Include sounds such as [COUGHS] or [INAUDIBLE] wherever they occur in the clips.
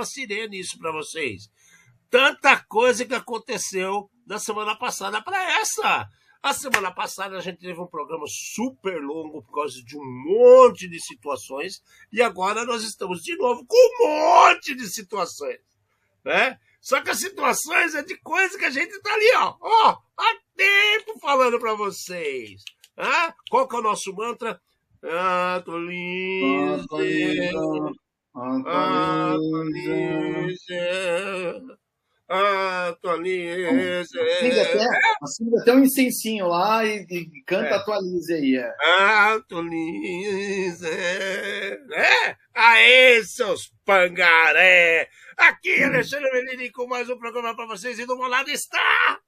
uma sirene isso para vocês. Tanta coisa que aconteceu da semana passada para essa. A semana passada a gente teve um programa super longo por causa de um monte de situações e agora nós estamos de novo com um monte de situações, né? Só que as situações é de coisa que a gente tá ali, ó, ó, há tempo falando para vocês. Ah, qual que é o nosso mantra? Ah, tô lindo. Ah, tô lindo. Atualize. Acende até, acende até um incensinho lá e, e canta É. atualize aí. É. Atualize. É? Aê, seus pangaré! Aqui, Alexandre Melini, com mais um programa para vocês. E do meu lado está...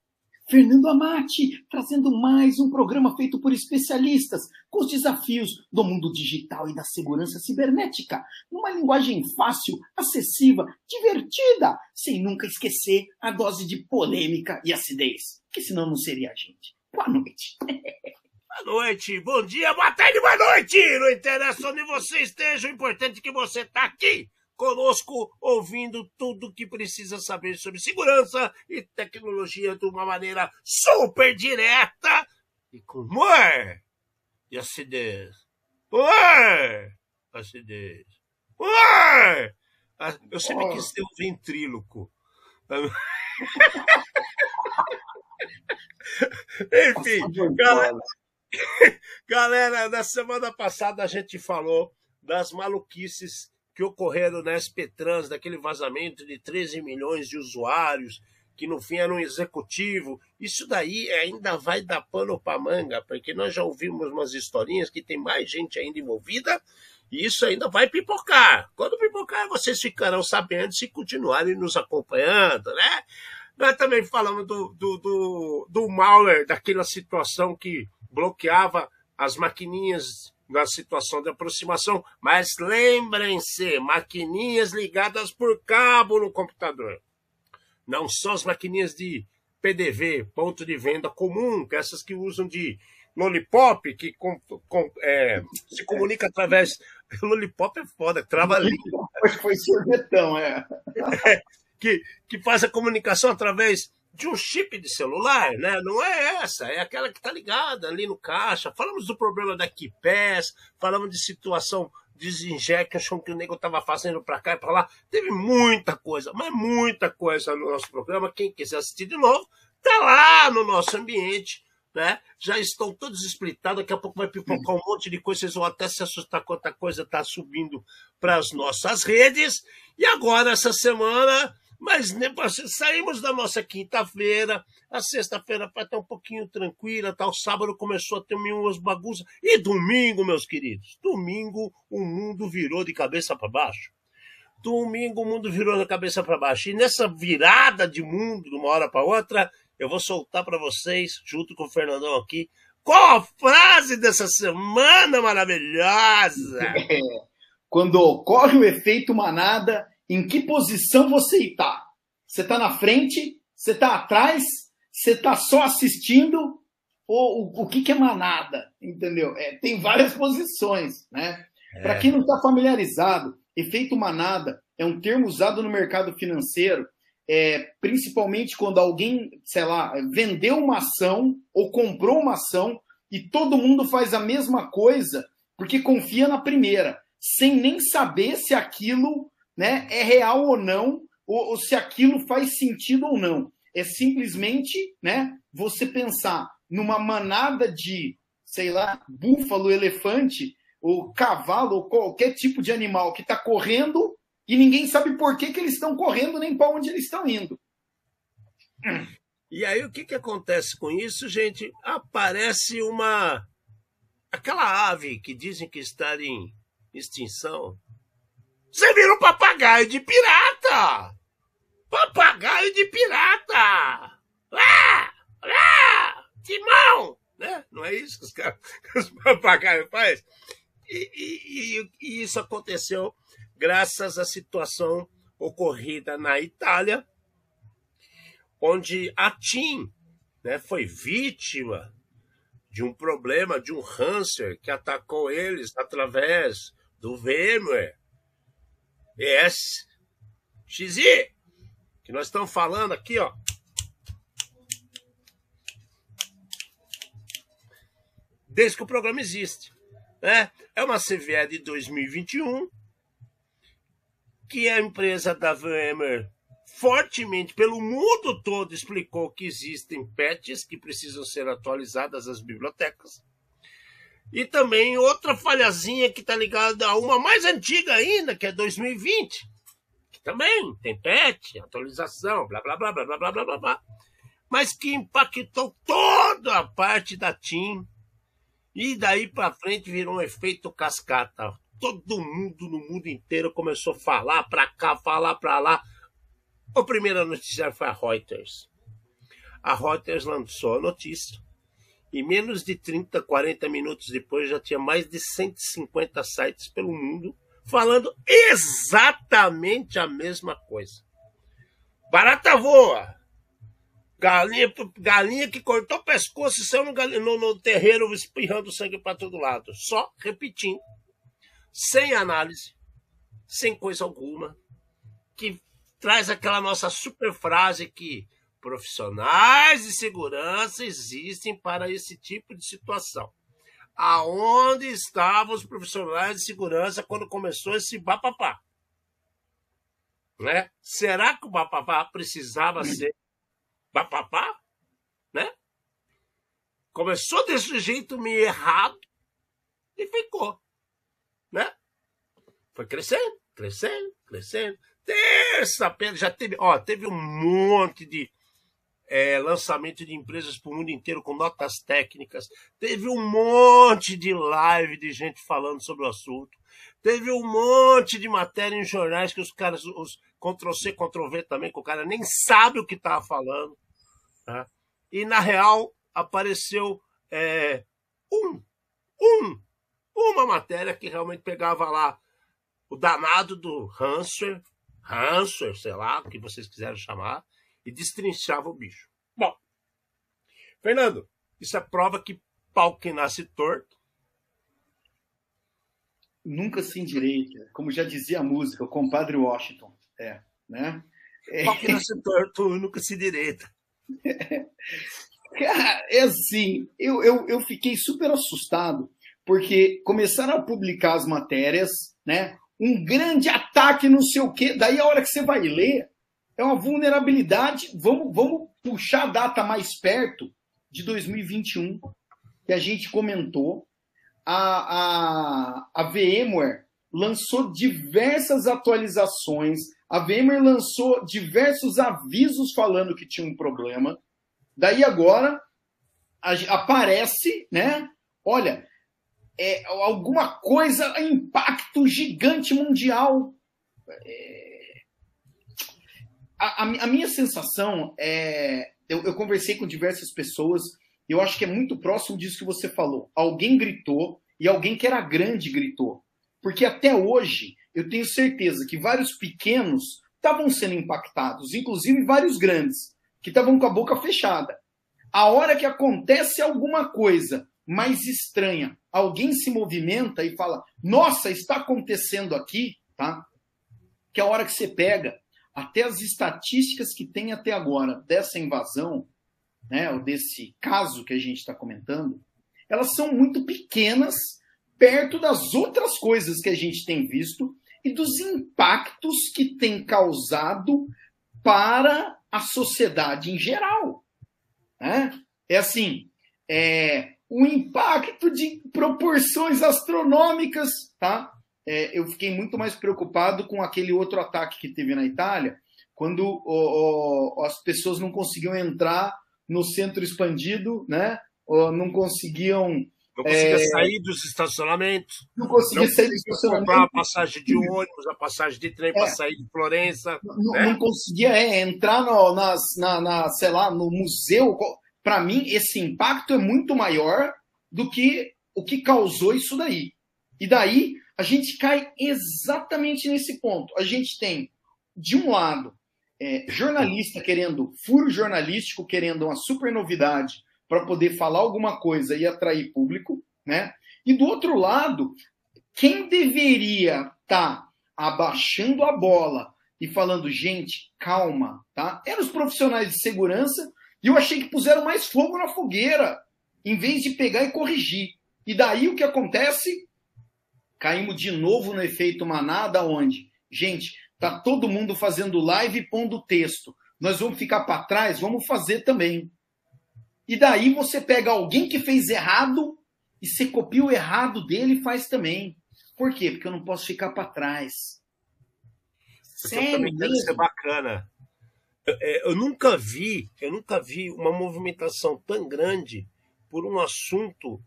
Fernando Amati, trazendo mais um programa feito por especialistas com os desafios do mundo digital e da segurança cibernética, numa linguagem fácil, acessível, divertida, sem nunca esquecer a dose de polêmica e acidez, que senão não seria a gente. Boa noite. [LAUGHS] Boa noite, bom dia, boa tarde, boa noite! Não interessa onde você esteja, o importante é que você está aqui conosco, ouvindo tudo o que precisa saber sobre segurança e tecnologia de uma maneira super direta e com humor e acidez. Humor! Acidez. Humor! Ah, Eu sempre quis ser um ventríloco. [LAUGHS] Enfim, galera, [LAUGHS] Galera, na semana passada a gente falou das maluquices que ocorreram na SP Trans, daquele vazamento de 13 milhões de usuários, que no fim era um executivo. Isso daí ainda vai dar pano para manga, porque nós já ouvimos umas historinhas que tem mais gente ainda envolvida, e isso ainda vai pipocar. Quando pipocar, vocês ficarão sabendo se continuarem nos acompanhando, né? Nós também falamos do, do, do, do malware, daquela situação que bloqueava as maquininhas na situação de aproximação. Mas lembrem-se, maquininhas ligadas por cabo no computador. Não são as maquininhas de PDV, ponto de venda comum, que essas que usam de lollipop, que com, com, é, se comunica através. [LAUGHS] Lollipop é foda, trava a língua foi sorvetão, é. [LAUGHS] que, que faz a comunicação através de um chip de celular, né? Não é essa, é aquela que está ligada ali no caixa. Falamos do problema da KeyPass, falamos de situação desinjection que o nego estava fazendo para cá e para lá. Teve muita coisa, mas muita coisa no nosso programa. Quem quiser assistir de novo, tá lá no nosso ambiente. Né? Já estão todos explitados, daqui a pouco vai pipocar um monte de coisa, vocês vão até se assustar quanta coisa está subindo para as nossas redes. E agora, essa semana, mas né, saímos da nossa quinta-feira, a sexta-feira vai estar um pouquinho tranquila, tá? o sábado começou a ter umas bagunças. E domingo, meus queridos, domingo o mundo virou de cabeça para baixo. Domingo o mundo virou da cabeça para baixo. E nessa virada de mundo, de uma hora para outra, eu vou soltar para vocês, junto com o Fernandão aqui, qual a frase dessa semana maravilhosa? [LAUGHS] Quando ocorre o efeito manada, em que posição você está? Você está na frente? Você está atrás? Você está só assistindo? Ou o, o que, que é manada? Entendeu? É, tem várias posições, né? É. Para quem não está familiarizado, efeito manada é um termo usado no mercado financeiro, é, principalmente quando alguém, sei lá, vendeu uma ação ou comprou uma ação e todo mundo faz a mesma coisa porque confia na primeira, sem nem saber se aquilo né, é real ou não, ou, ou se aquilo faz sentido ou não. É simplesmente né, você pensar numa manada de, sei lá, búfalo, elefante, ou cavalo, ou qualquer tipo de animal que está correndo e ninguém sabe por que, que eles estão correndo nem para onde eles estão indo. E aí o que, que acontece com isso, gente? Aparece uma. aquela ave que dizem que está em extinção. Você vira um papagaio de pirata! Papagaio de pirata! Lá! Lá! Timão! Né? Não é isso que os, os papagaios fazem? E, e, e, isso aconteceu graças à situação ocorrida na Itália, onde a TIM né, foi vítima de um problema, de um hamster que atacou eles através do VMware ESXi, que nós estamos falando aqui, ó. Desde que o programa existe. Né? É uma CVE de 2021 que a empresa da VMware fortemente pelo mundo todo explicou que existem patches que precisam ser atualizadas às bibliotecas. E também outra falhazinha que está ligada a uma mais antiga ainda, que é 2020, que também tem patch, atualização, blá blá blá blá blá blá blá blá, mas que impactou toda a parte da TIM. E daí para frente virou um efeito cascata todo mundo no mundo inteiro começou a falar para cá, falar para lá. O primeiro noticiário foi a Reuters. A Reuters lançou a notícia. E menos de 30, 40 minutos depois já tinha mais de 150 sites pelo mundo falando exatamente a mesma coisa. Barata voa! Galinha, galinha que cortou o pescoço e saiu no, no, no terreiro espirrando sangue para todo lado. Só repetindo sem análise, sem coisa alguma, que traz aquela nossa super frase que profissionais de segurança existem para esse tipo de situação. Aonde estavam os profissionais de segurança quando começou esse bapapá? Né? Será que o bapapá precisava ser bapapá? Né? Começou desse jeito meio errado e ficou né? Foi crescendo, crescendo, crescendo. Terça-feira já teve, ó, teve um monte de é, lançamento de empresas para o mundo inteiro com notas técnicas. Teve um monte de live de gente falando sobre o assunto. Teve um monte de matéria em jornais que os caras, os Ctrl-C, Ctrl-V também, que o cara nem sabe o que estava falando. Tá? E, na real, apareceu é, um, um uma matéria que realmente pegava lá o danado do Hanser, Hanser, sei lá, o que vocês quiserem chamar, e destrinchava o bicho. Bom, Fernando, isso é prova que pau que nasce torto. Nunca se endireita, como já dizia a música, o compadre Washington. É, né? É. Pau que nasce torto nunca se direita. [LAUGHS] Cara, é assim, eu, eu, eu fiquei super assustado porque começaram a publicar as matérias, né? Um grande ataque, não sei o quê. Daí a hora que você vai ler, é uma vulnerabilidade. Vamos, vamos puxar a data mais perto de 2021, que a gente comentou. A, a, a VMware lançou diversas atualizações. A VMware lançou diversos avisos falando que tinha um problema. Daí agora a, aparece, né? Olha, é, alguma coisa, impacto gigante mundial. É... A, a, minha sensação é. Eu, eu conversei com diversas pessoas, eu acho que é muito próximo disso que você falou. Alguém gritou e alguém que era grande gritou. Porque até hoje eu tenho certeza que vários pequenos estavam sendo impactados, inclusive vários grandes, que estavam com a boca fechada. A hora que acontece alguma coisa mais estranha. Alguém se movimenta e fala: Nossa, está acontecendo aqui, tá? Que é a hora que você pega até as estatísticas que tem até agora dessa invasão, né, ou desse caso que a gente está comentando, elas são muito pequenas perto das outras coisas que a gente tem visto e dos impactos que tem causado para a sociedade em geral. Né? É assim, é, um impacto de proporções astronômicas, tá? É, eu fiquei muito mais preocupado com aquele outro ataque que teve na Itália, quando as pessoas não conseguiam entrar no centro expandido, né? Não conseguiam não conseguia é... sair dos estacionamentos. Não conseguia não sair dos estacionamentos. comprar a passagem de ônibus, a passagem de trem é. para sair de Florença. Não, né? não conseguia é, entrar no, na, na, sei lá, no museu para mim, esse impacto é muito maior do que o que causou isso daí. E daí a gente cai exatamente nesse ponto. A gente tem, de um lado, é, jornalista querendo, furo jornalístico querendo uma super novidade para poder falar alguma coisa e atrair público, né? E do outro lado, quem deveria estar tá abaixando a bola e falando, gente, calma, tá? Eram os profissionais de segurança e eu achei que puseram mais fogo na fogueira, em vez de pegar e corrigir. E daí o que acontece? Caímos de novo no efeito manada, onde, gente, tá todo mundo fazendo live e pondo texto. Nós vamos ficar para trás, vamos fazer também. E daí você pega alguém que fez errado e você copia o errado dele e faz também. Por quê? Porque eu não posso ficar para trás. Sério também deve ser bacana. Eu, é, eu, nunca vi, eu nunca vi uma movimentação tão grande por um assunto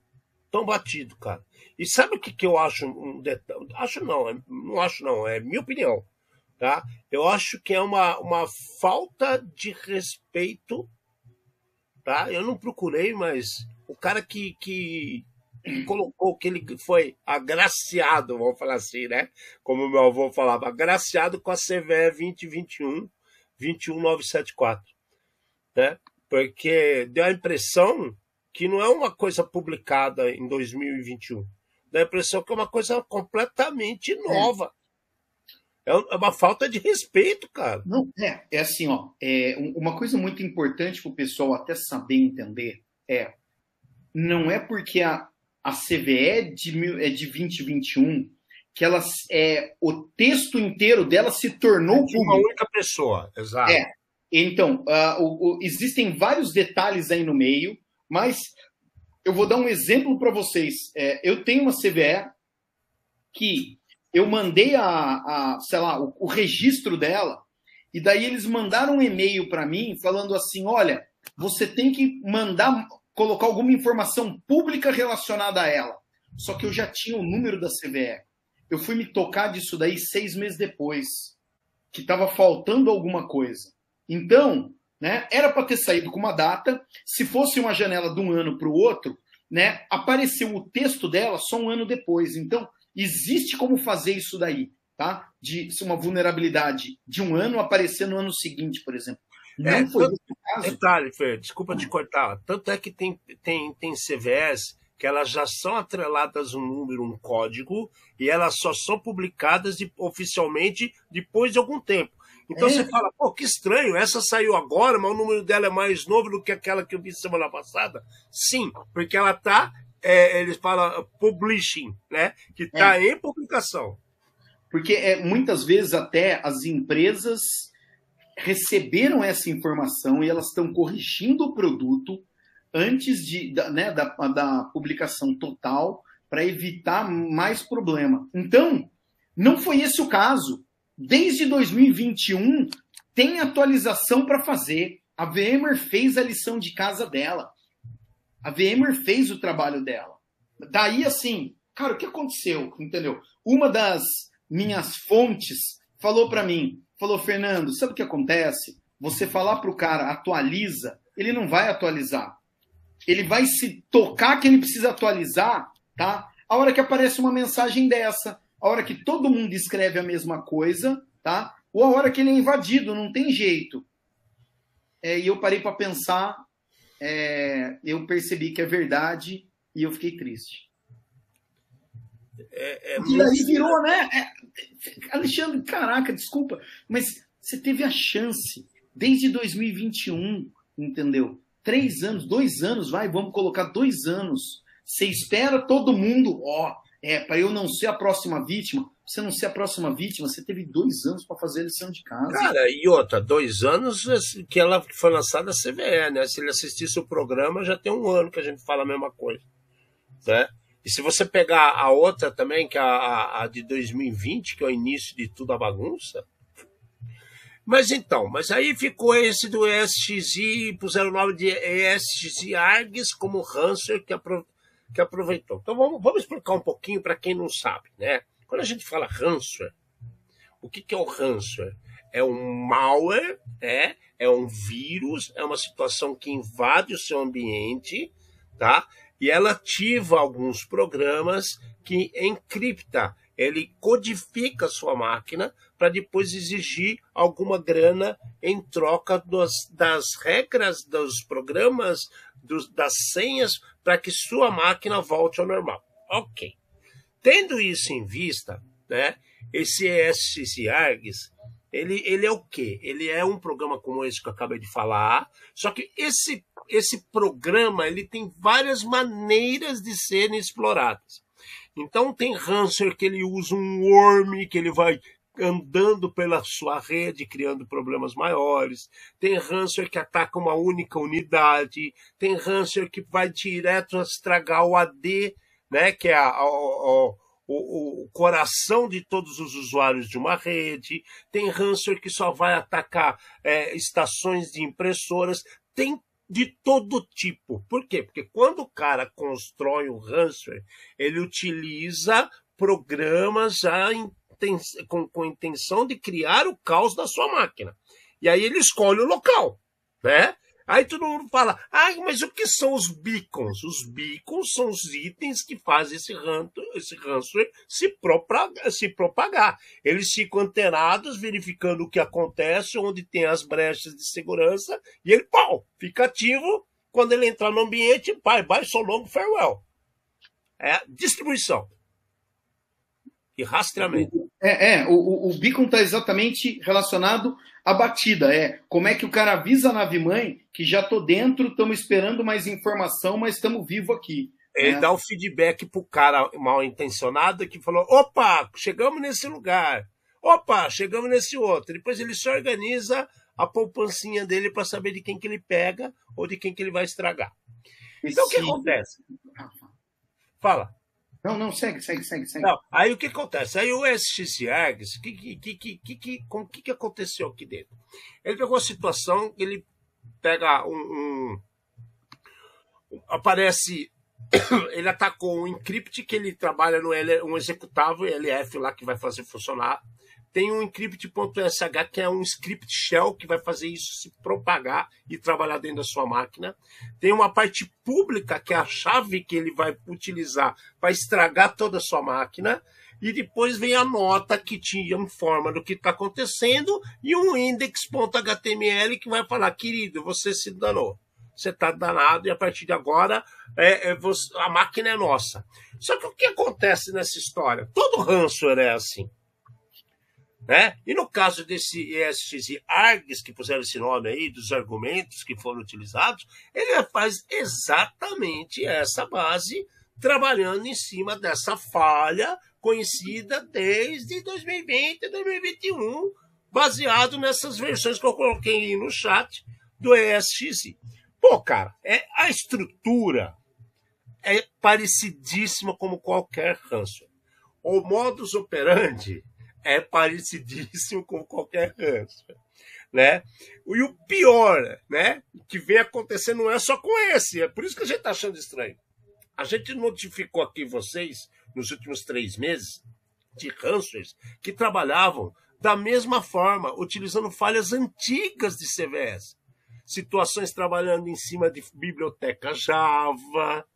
tão batido, cara. E sabe o que, que eu acho um detalhe? Acho não, é, não acho não, é minha opinião, tá? Eu acho que é uma, uma falta de respeito, tá? Eu não procurei, mas o cara que, que colocou que ele foi agraciado, vamos falar assim, né? Como meu avô falava, agraciado com a CVE 2021 21974, né? Porque deu a impressão que não é uma coisa publicada em 2021. Dá a impressão que é uma coisa completamente nova. É, é uma falta de respeito, cara. Não, é, é assim, ó. É, uma coisa muito importante para o pessoal até saber entender é não é porque a, a CVE é de, é de 2021 que ela é o texto inteiro dela se tornou é de uma única pessoa, exato. É. Então, uh, o, o, existem vários detalhes aí no meio, mas eu vou dar um exemplo para vocês. É, eu tenho uma CVE que eu mandei a, a sei lá, o, o registro dela, e daí eles mandaram um e-mail para mim falando assim: olha, você tem que mandar colocar alguma informação pública relacionada a ela. Só que eu já tinha o número da CVE. Eu fui me tocar disso daí seis meses depois, que estava faltando alguma coisa. Então, né, era para ter saído com uma data. Se fosse uma janela de um ano para o outro, né, apareceu o texto dela só um ano depois. Então, existe como fazer isso daí, tá? De uma vulnerabilidade de um ano aparecer no ano seguinte, por exemplo. Não é, foi tanto, caso. Detalhe, Fer, desculpa te cortar. Tanto é que tem, tem, tem CVS que elas já são atreladas um número, um código, e elas só são publicadas oficialmente depois de algum tempo. Então é. você fala, pô, que estranho, essa saiu agora, mas o número dela é mais novo do que aquela que eu vi semana passada. Sim, porque ela está, é, eles falam publishing, né? Que está é. em publicação. Porque é, muitas vezes até as empresas receberam essa informação e elas estão corrigindo o produto antes de, da, né, da, da publicação total para evitar mais problema. Então, não foi esse o caso. Desde 2021 tem atualização para fazer. A VMware fez a lição de casa dela. A VMware fez o trabalho dela. Daí, assim, cara, o que aconteceu? Entendeu? Uma das minhas fontes falou para mim: falou, Fernando, sabe o que acontece? Você falar para o cara atualiza, ele não vai atualizar. Ele vai se tocar que ele precisa atualizar, tá? A hora que aparece uma mensagem dessa, a hora que todo mundo escreve a mesma coisa, tá? Ou a hora que ele é invadido, não tem jeito. É, e eu parei para pensar, é, eu percebi que é verdade e eu fiquei triste. É, é e aí virou, né? É, Alexandre, caraca, desculpa, mas você teve a chance desde 2021, entendeu? Três anos, dois anos, vai, vamos colocar dois anos. Você espera todo mundo, ó, é, para eu não ser a próxima vítima. Você não ser a próxima vítima, você teve dois anos para fazer a lição de casa. Cara, e outra, dois anos que ela foi lançada a CVE, né? Se ele assistisse o programa, já tem um ano que a gente fala a mesma coisa. Né? E se você pegar a outra também, que é a, a de 2020, que é o início de tudo a bagunça. Mas então, mas aí ficou esse do ESXi, puseram o nome de ESXi ARGS como Hanser que, apro que aproveitou. Então vamos, vamos explicar um pouquinho para quem não sabe, né? Quando a gente fala ransomware, o que, que é o ransomware? É um malware, é, é um vírus, é uma situação que invade o seu ambiente, tá? e ela ativa alguns programas que encripta, ele codifica a sua máquina para depois exigir alguma grana em troca dos, das regras, dos programas, dos, das senhas, para que sua máquina volte ao normal. Ok. Tendo isso em vista, né, esse ESX ARGS, ele, ele é o quê? Ele é um programa como esse que eu acabei de falar, só que esse, esse programa ele tem várias maneiras de serem exploradas. Então tem Hanser que ele usa um worm, que ele vai andando pela sua rede, criando problemas maiores. Tem Hanser que ataca uma única unidade. Tem Hanser que vai direto estragar o AD, né, que é a, a, a, o, o, coração de todos os usuários de uma rede. Tem Hanser que só vai atacar é, estações de impressoras. Tem de todo tipo. Por quê? Porque quando o cara constrói um ransomware, ele utiliza programas já com, com intenção de criar o caos da sua máquina. E aí ele escolhe o local, né? Aí todo mundo fala, ah, mas o que são os beacons? Os beacons são os itens que fazem esse, esse ransomware se propagar, se propagar. Eles ficam antenados, verificando o que acontece, onde tem as brechas de segurança, e ele, pau, fica ativo. Quando ele entrar no ambiente, bye, bye, so long, farewell. É distribuição e rastreamento. É, é o, o beacon está exatamente relacionado à batida. É como é que o cara avisa a nave mãe que já tô dentro, estamos esperando mais informação, mas estamos vivo aqui. Ele né? dá o feedback pro cara mal intencionado que falou: opa, chegamos nesse lugar. Opa, chegamos nesse outro. Depois ele se organiza a poupancinha dele para saber de quem que ele pega ou de quem que ele vai estragar. Então o que acontece? Fala. Não, não, segue, segue, segue, segue. Não, aí o que acontece? Aí o Args, o que, que, que, que, que, que, que aconteceu aqui dentro? Ele pegou a situação, ele pega um. um aparece. [COUGHS] Ele atacou um encrypt que ele trabalha no L, um executável LF lá que vai fazer funcionar tem um encrypt.sh, que é um script shell que vai fazer isso se propagar e trabalhar dentro da sua máquina. Tem uma parte pública, que é a chave que ele vai utilizar para estragar toda a sua máquina. E depois vem a nota que te informa do que está acontecendo e um index.html que vai falar, querido, você se danou. Você está danado e a partir de agora é, é você, a máquina é nossa. Só que o que acontece nessa história? Todo ransomware é assim. Né? E no caso desse ESX ARGS, que puseram esse nome aí, dos argumentos que foram utilizados, ele faz exatamente essa base, trabalhando em cima dessa falha conhecida desde 2020 2021, baseado nessas versões que eu coloquei aí no chat do ESX. Pô, cara, é, a estrutura é parecidíssima como qualquer ransomware. O modus operandi é parecidíssimo com qualquer câncer. Né? E o pior, né, que vem acontecendo não é só com esse, é por isso que a gente está achando estranho. A gente notificou aqui vocês, nos últimos três meses, de ransomwares que trabalhavam da mesma forma, utilizando falhas antigas de CVS. Situações trabalhando em cima de bibliotecas Java,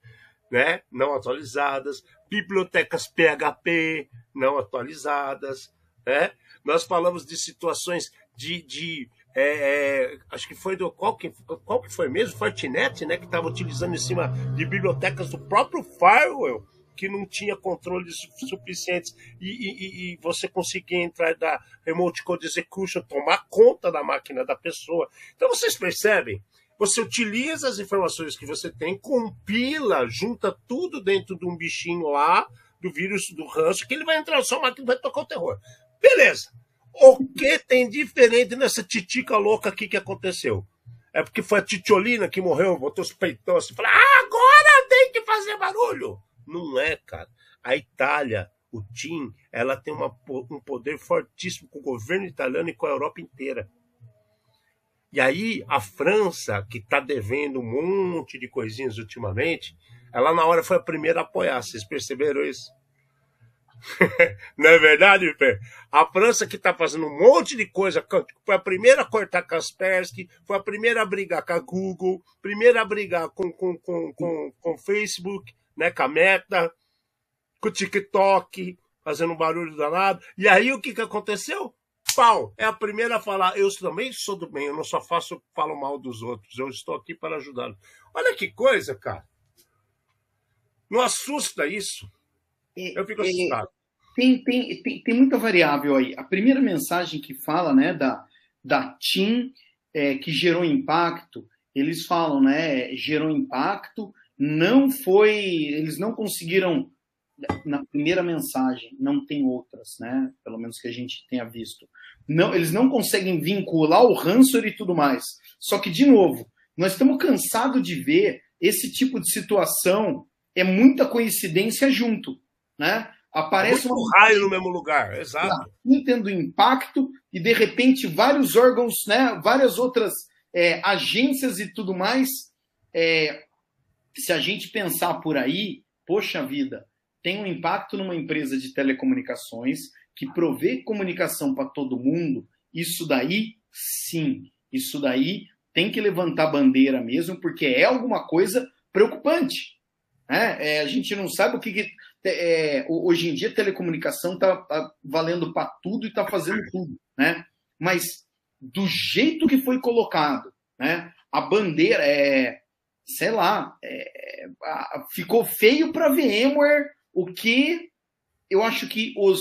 né, não atualizadas, bibliotecas PHP não atualizadas, né? Nós falamos de situações de, de é, é, acho que foi do qual que, qual que foi mesmo Fortinet, né, que estava utilizando em cima de bibliotecas do próprio firewall que não tinha controles suficientes e, e, e, você conseguia entrar da remote code execution, tomar conta da máquina da pessoa. Então vocês percebem? Você utiliza as informações que você tem, compila, junta tudo dentro de um bichinho lá, do vírus do ranço, que ele vai entrar na sua máquina e vai tocar o terror. Beleza. O que tem diferente nessa titica louca aqui que aconteceu? É porque foi a Titiolina que morreu, botou os peitões assim, falou, ah, agora tem que fazer barulho. Não é, cara. A Itália, o TIM, ela tem uma, um poder fortíssimo com o governo italiano e com a Europa inteira. E aí, a França, que está devendo um monte de coisinhas ultimamente, ela na hora foi a primeira a apoiar. Vocês perceberam isso? [LAUGHS] Não é verdade, Pé? A França que está fazendo um monte de coisa, foi a primeira a cortar Kaspersky, foi a primeira a brigar com a Google, primeira a brigar com com, com, com, com Facebook, né, com a Meta, com o TikTok, fazendo um barulho danado. E aí o que, que aconteceu? Pau! É a primeira a falar. Eu também sou do bem, eu não só faço falo mal dos outros, eu estou aqui para ajudá-los. Olha que coisa, cara. Não assusta isso? Eu fico assustado. Tem, tem, tem, tem muita variável aí. A primeira mensagem que fala, né, da, da TIM, é, que gerou impacto, eles falam, né, gerou impacto, não foi, eles não conseguiram na primeira mensagem, não tem outras, né? Pelo menos que a gente tenha visto. Não, eles não conseguem vincular o ransomware e tudo mais. Só que de novo, nós estamos cansados de ver esse tipo de situação é muita coincidência junto, né? Aparece um raio no mesmo lugar, exato. Tendo impacto e de repente vários órgãos, né? Várias outras é, agências e tudo mais. É, se a gente pensar por aí, poxa vida, tem um impacto numa empresa de telecomunicações que provê comunicação para todo mundo. Isso daí, sim, isso daí tem que levantar bandeira mesmo, porque é alguma coisa preocupante. Né? É, a gente não sabe o que. que é, hoje em dia, telecomunicação está tá valendo para tudo e está fazendo tudo. Né? Mas do jeito que foi colocado, né? a bandeira é. Sei lá, é, ficou feio para VMware o que eu acho que os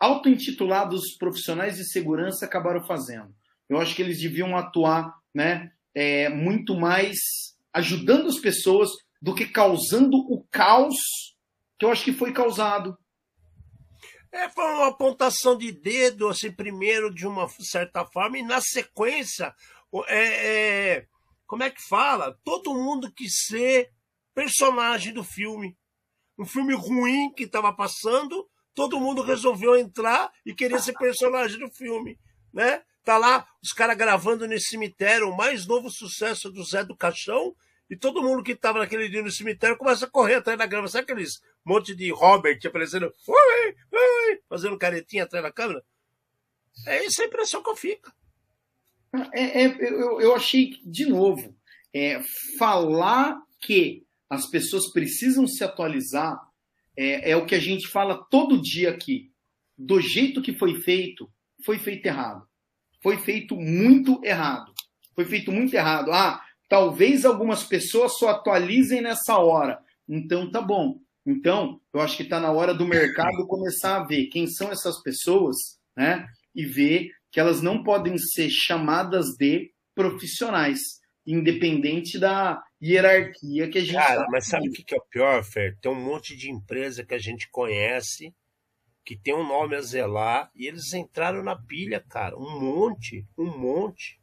auto-intitulados profissionais de segurança acabaram fazendo. Eu acho que eles deviam atuar né, é, muito mais ajudando as pessoas do que causando o caos que eu acho que foi causado. É, foi uma apontação de dedo, assim, primeiro de uma certa forma, e na sequência, é, é, como é que fala? Todo mundo quis ser personagem do filme. Um filme ruim que estava passando, todo mundo resolveu entrar e querer ser personagem do filme, né? Tá lá os caras gravando nesse cemitério, o mais novo sucesso do Zé do Caixão, e todo mundo que estava naquele dia no cemitério começa a correr atrás da grama. Sabe aqueles monte de Robert aparecendo, ui, ui, fazendo caretinha atrás da câmera? É essa a impressão que eu fico. É, é, eu, eu achei, de novo, é, falar que as pessoas precisam se atualizar é, é o que a gente fala todo dia aqui. Do jeito que foi feito, foi feito errado. Foi feito muito errado. Foi feito muito errado. Ah, Talvez algumas pessoas só atualizem nessa hora. Então tá bom. Então, eu acho que está na hora do mercado começar a ver quem são essas pessoas, né? E ver que elas não podem ser chamadas de profissionais, independente da hierarquia que a gente. Cara, tá mas sabe o que é o pior, Fer? Tem um monte de empresa que a gente conhece que tem um nome a zelar e eles entraram na pilha, cara. Um monte, um monte.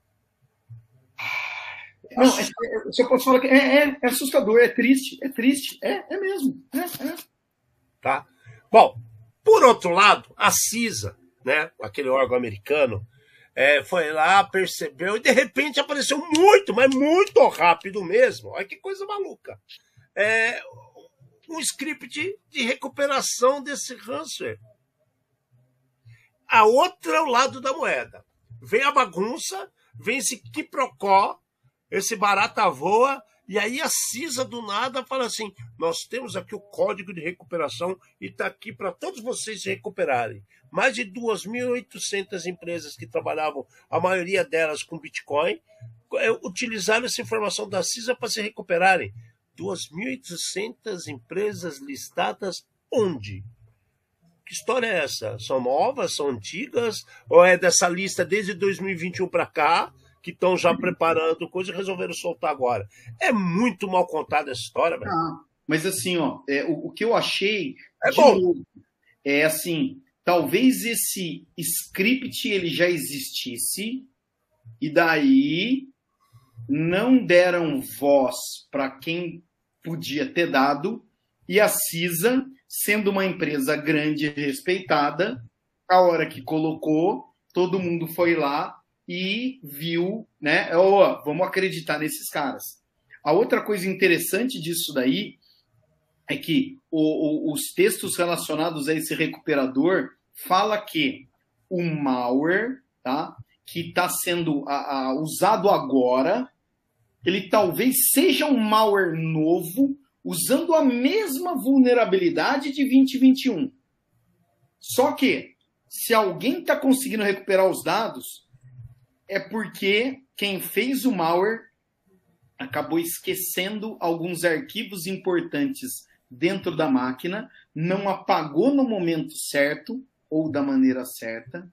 Não, é, é, você pode falar que é, é, é, assustador, é triste, é triste, é, é mesmo. É, é. Tá? Bom, por outro lado, a CISA, né, aquele órgão americano, é, foi lá, percebeu e de repente apareceu muito, mas muito rápido mesmo. Olha que coisa maluca. É, um script de recuperação desse ransomware. A outra é o lado da moeda. Vem a bagunça, vem esse quiprocó, esse barata voa, e aí a CISA do nada fala assim: nós temos aqui o código de recuperação e está aqui para todos vocês se recuperarem. Mais de 2.800 empresas que trabalhavam, a maioria delas com Bitcoin, é, utilizaram essa informação da CISA para se recuperarem. 2.800 empresas listadas onde? Que história é essa? São novas? São antigas? Ou é dessa lista desde 2021 para cá? Que estão já preparando coisa e resolveram soltar agora. É muito mal contada essa história, velho. Ah, mas assim, ó, é, o, o, que eu achei é bom. Novo, é assim, talvez esse script ele já existisse e daí não deram voz para quem podia ter dado e a CISA, sendo uma empresa grande e respeitada, a hora que colocou, todo mundo foi lá e viu, né? Oh, vamos acreditar nesses caras. A outra coisa interessante disso daí é que o, o, os textos relacionados a esse recuperador fala que o malware, tá? Que está sendo a, a, usado agora, ele talvez seja um malware novo usando a mesma vulnerabilidade de 2021. Só que, se alguém está conseguindo recuperar os dados, é porque quem fez o malware acabou esquecendo alguns arquivos importantes dentro da máquina, não apagou no momento certo ou da maneira certa,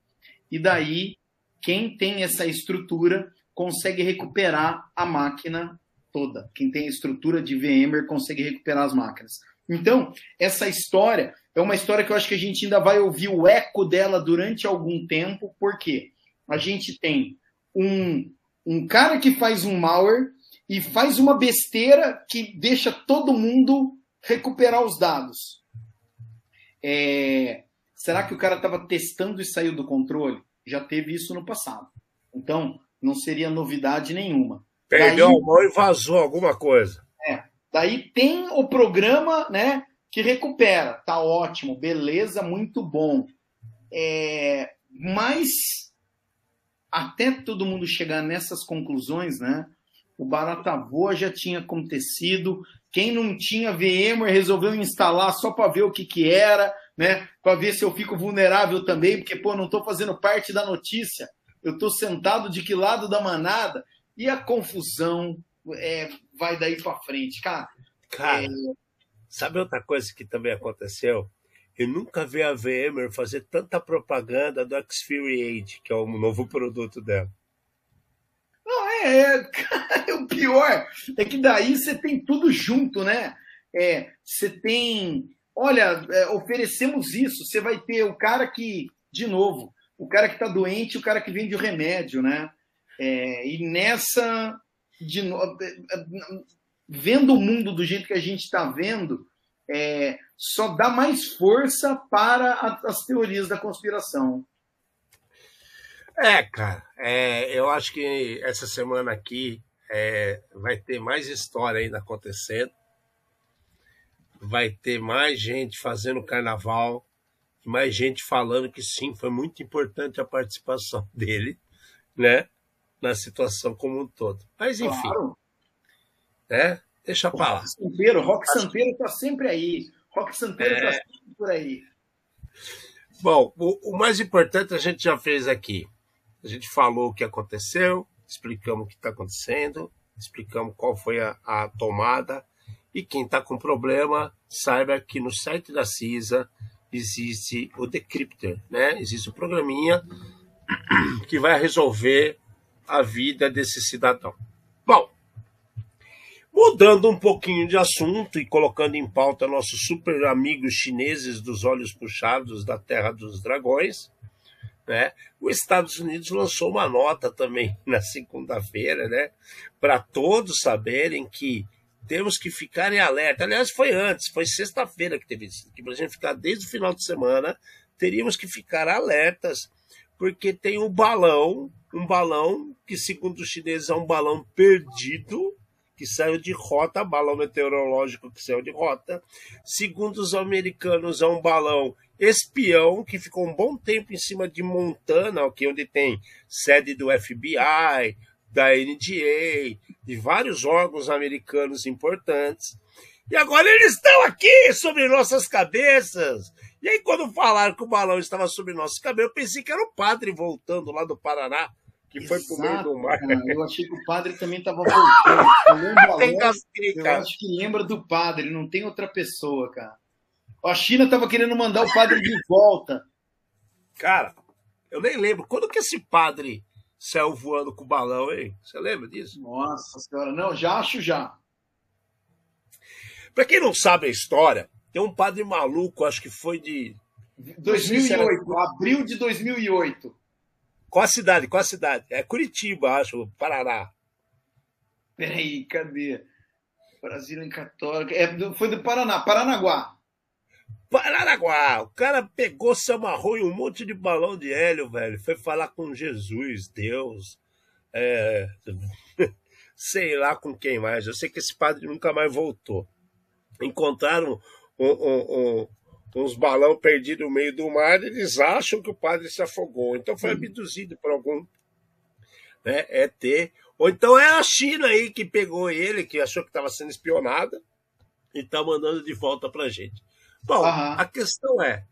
e daí quem tem essa estrutura consegue recuperar a máquina toda. Quem tem a estrutura de VMware consegue recuperar as máquinas. Então, essa história é uma história que eu acho que a gente ainda vai ouvir o eco dela durante algum tempo, porque a gente tem um, um cara que faz um malware e faz uma besteira que deixa todo mundo recuperar os dados. É, será que o cara estava testando e saiu do controle? Já teve isso no passado. Então, não seria novidade nenhuma. Perdeu daí, a mão e vazou alguma coisa. É. Daí tem o programa né, que recupera. Tá ótimo, beleza, muito bom. É, mas até todo mundo chegar nessas conclusões, né? O barata voa já tinha acontecido. Quem não tinha VMware resolveu instalar só para ver o que, que era, né? Para ver se eu fico vulnerável também, porque pô, não estou fazendo parte da notícia. Eu estou sentado de que lado da manada e a confusão é, vai daí para frente, cara. Cara, é... sabe outra coisa que também aconteceu? Eu nunca vi a VMware fazer tanta propaganda do Xfury Age, que é o novo produto dela. Não, é, é, é, [LAUGHS] o pior é que daí você tem tudo junto, né? É, você tem, olha, é, oferecemos isso. Você vai ter o cara que, de novo, o cara que está doente, o cara que vende o remédio, né? É, e nessa, de é, é, vendo o mundo do jeito que a gente está vendo, é, só dá mais força para a, as teorias da conspiração. É, cara, é, eu acho que essa semana aqui é, vai ter mais história ainda acontecendo. Vai ter mais gente fazendo carnaval, mais gente falando que sim, foi muito importante a participação [LAUGHS] dele, né? Na situação como um todo. Mas enfim. Claro. Né? Deixa pra lá. Rock Santeiro, Rock Santeiro tá sempre aí. Rock Santeiro tá é... tá sempre por aí. Bom, o, o, mais importante a gente já fez aqui. A gente falou o que aconteceu, explicamos o que está acontecendo, explicamos qual foi a, a tomada. E quem está com problema, saiba que no site da CISA existe o Decryptor, né? Existe o um programinha [CLEARS THROAT] que vai resolver a vida desse cidadão. Mudando um pouquinho de assunto e colocando em pauta nossos super amigos chineses dos olhos puxados da Terra dos Dragões, né? Os Estados Unidos lançou uma nota também [LAUGHS] na segunda-feira, né? Para todos saberem que temos que ficar em alerta. Aliás, foi antes, foi sexta-feira que teve isso. Que para a gente ficar desde o final de semana, teríamos que ficar alertas, porque tem um balão, um balão que, segundo os chineses, é um balão perdido, que saiu de rota, balão meteorológico que saiu de rota. Segundo os americanos, é um balão espião que ficou um bom tempo em cima de Montana, aqui onde tem sede do FBI, da NDA, de vários órgãos americanos importantes. E agora eles estão aqui sobre nossas cabeças. E aí, quando falaram que o balão estava sobre nossos cabelos, eu pensei que era o padre voltando lá do Paraná que foi pro meio do mar. Cara, eu achei que o padre também estava voltando. [LAUGHS] tem eu acho que lembra do padre, não tem outra pessoa, cara. A China estava querendo mandar o padre de volta. Cara, eu nem lembro. Quando que esse padre saiu voando com o balão, hein? Você lembra disso? Nossa senhora, não, já acho já. Pra quem não sabe a história, tem um padre maluco, acho que foi de. 2008, abril de 2008. Qual a cidade? Qual a cidade? É Curitiba, acho, Paraná. Peraí, cadê? Brasília Católica. É, foi do Paraná, Paranaguá. Paranaguá! O cara pegou, se amarrou em um monte de balão de hélio, velho. Foi falar com Jesus, Deus. É... [LAUGHS] sei lá com quem mais. Eu sei que esse padre nunca mais voltou. Encontraram um, um, um uns balão perdidos no meio do mar, eles acham que o padre se afogou. Então foi abduzido por algum né, ET. Ou então é a China aí que pegou ele, que achou que estava sendo espionada, e está mandando de volta para gente. Bom, uhum. a questão é,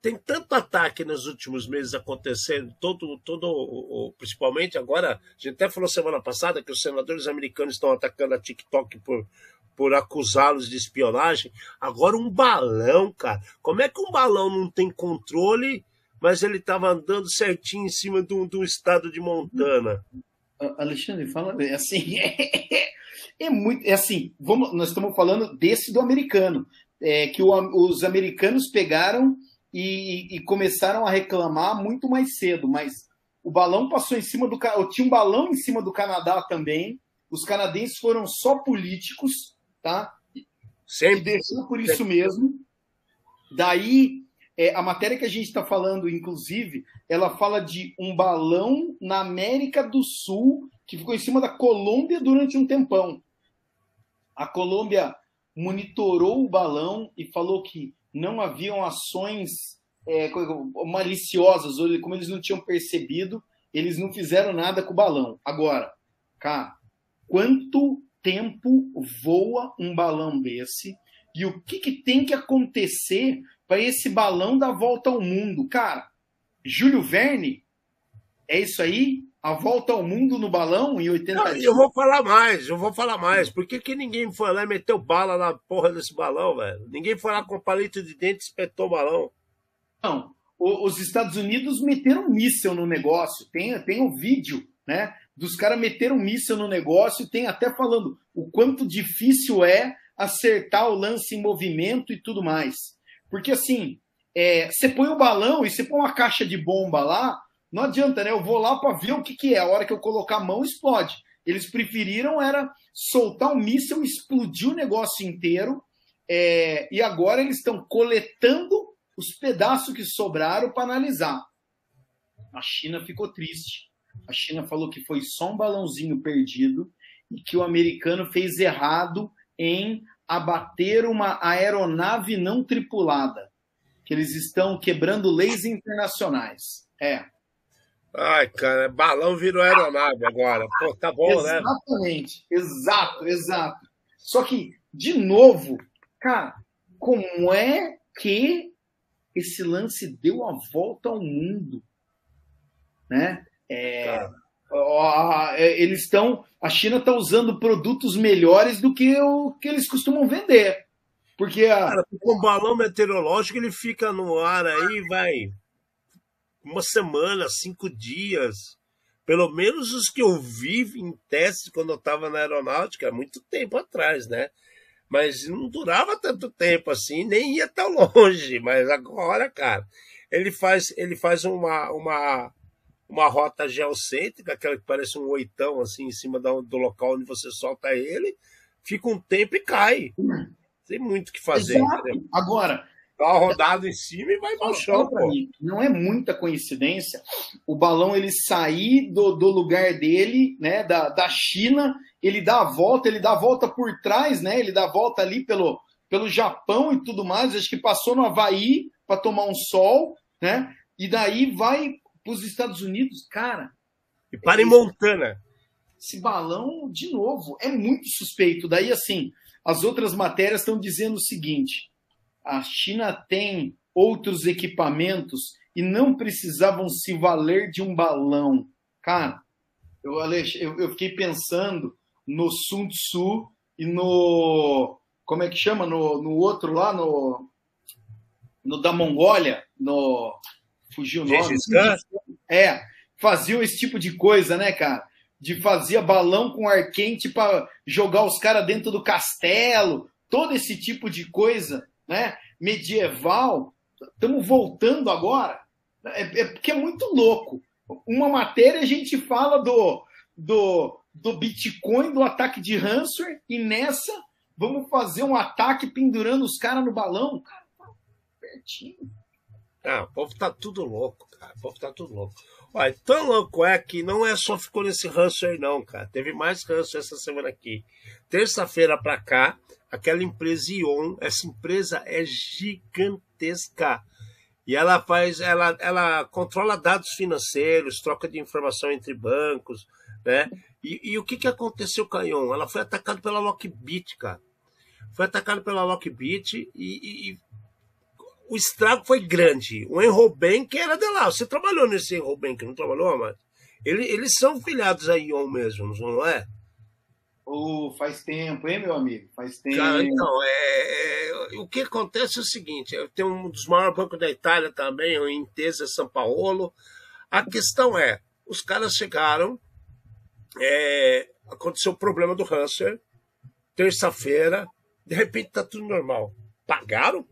tem tanto ataque nos últimos meses acontecendo, todo, todo, principalmente agora, a gente até falou semana passada que os senadores americanos estão atacando a TikTok por, por acusá-los de espionagem. Agora um balão, cara. Como é que um balão não tem controle, mas ele estava andando certinho em cima um estado de Montana? Alexandre, fala assim, é, [LAUGHS] é muito, é assim, vamos, nós estamos falando desse do americano, é, que o, os americanos pegaram e, e, começaram a reclamar muito mais cedo, mas o balão passou em cima do, tinha um balão em cima do Canadá também, os canadenses foram só políticos, tá? Sempre. E deixou por isso mesmo. Daí, é, a matéria que a gente está falando, inclusive, ela fala de um balão na América do Sul que ficou em cima da Colômbia durante um tempão. A Colômbia monitorou o balão e falou que não haviam ações é, maliciosas, ou como eles não tinham percebido, eles não fizeram nada com o balão. Agora, cara, quanto tempo voa um balão desse e o que, que tem que acontecer para esse balão dar volta ao mundo. Cara, Júlio Verne, é isso aí? A volta ao mundo no balão em 80 Não, dias? Eu vou falar mais, eu vou falar mais. Por que, que ninguém foi lá e meteu bala na porra desse balão, velho? Ninguém foi lá com palito de dente e espetou o balão. Não, os Estados Unidos meteram um míssel no negócio. Tem, tem um vídeo, né? Dos caras meteram um míssil no negócio, tem até falando o quanto difícil é acertar o lance em movimento e tudo mais. Porque assim, é, você põe o balão e você põe uma caixa de bomba lá, não adianta, né? Eu vou lá para ver o que, que é. A hora que eu colocar a mão, explode. Eles preferiram era soltar um míssil, explodir o negócio inteiro. É, e agora eles estão coletando os pedaços que sobraram para analisar. A China ficou triste a China falou que foi só um balãozinho perdido e que o americano fez errado em abater uma aeronave não tripulada, que eles estão quebrando leis internacionais. É. Ai, cara, balão virou aeronave agora. Pô, tá bom, Exatamente. né? Exatamente, exato, exato. Só que, de novo, cara, como é que esse lance deu a volta ao mundo? Né? É, é, eles estão. A China está usando produtos melhores do que o que eles costumam vender. Porque a... Cara, balão meteorológico ele fica no ar aí, vai uma semana, cinco dias. Pelo menos os que eu vi em teste quando eu estava na aeronáutica, muito tempo atrás, né? Mas não durava tanto tempo assim, nem ia tão [LAUGHS] longe. Mas agora, cara, ele faz, ele faz uma, uma uma rota geocêntrica, aquela que parece um oitão assim em cima do local onde você solta ele, fica um tempo e cai. Tem muito o que fazer. Agora, dá uma rodada em cima e vai para o chão. Mim, não é muita coincidência o balão ele sair do, do lugar dele, né, da, da China, ele dá a volta, ele dá a volta por trás, né, ele dá a volta ali pelo, pelo Japão e tudo mais, acho que passou no Havaí para tomar um sol, né, e daí vai para os Estados Unidos, cara. E para em Montana. Esse balão, de novo, é muito suspeito. Daí, assim, as outras matérias estão dizendo o seguinte: a China tem outros equipamentos e não precisavam se valer de um balão. Cara, eu, eu, eu fiquei pensando no Sun Tzu e no. Como é que chama? No, no outro lá, no. No da Mongólia, no fugiu o nome. É, faziam esse tipo de coisa, né, cara? De fazia balão com ar quente para jogar os caras dentro do castelo, todo esse tipo de coisa, né? Medieval. Estamos voltando agora. É, é, porque é muito louco. Uma matéria a gente fala do, do, do Bitcoin, do ataque de ransomware, e nessa vamos fazer um ataque pendurando os caras no balão. Cara, tá pertinho. Ah, o povo tá tudo louco, cara. O povo tá tudo louco. Olha, tão louco é que não é só ficou nesse ranço aí, não, cara. Teve mais ranço essa semana aqui. Terça-feira pra cá, aquela empresa Ion, essa empresa é gigantesca. E ela faz, ela, ela controla dados financeiros, troca de informação entre bancos, né? E, e o que, que aconteceu com a Ion? Ela foi atacada pela Lockbit, cara. Foi atacada pela Lockbit e, e, o estrago foi grande. O Enrobank era de lá. Você trabalhou nesse Enrobank, não trabalhou, Amado? Ele, eles são filiados a Ion mesmo, não é? Oh, faz tempo, hein, meu amigo? Faz tempo. Cara, então, é, é, o que acontece é o seguinte: eu tenho um dos maiores bancos da Itália também, o Intesa São Paulo. A questão é: os caras chegaram, é, aconteceu o problema do Hanser, terça-feira, de repente tá tudo normal. Pagaram?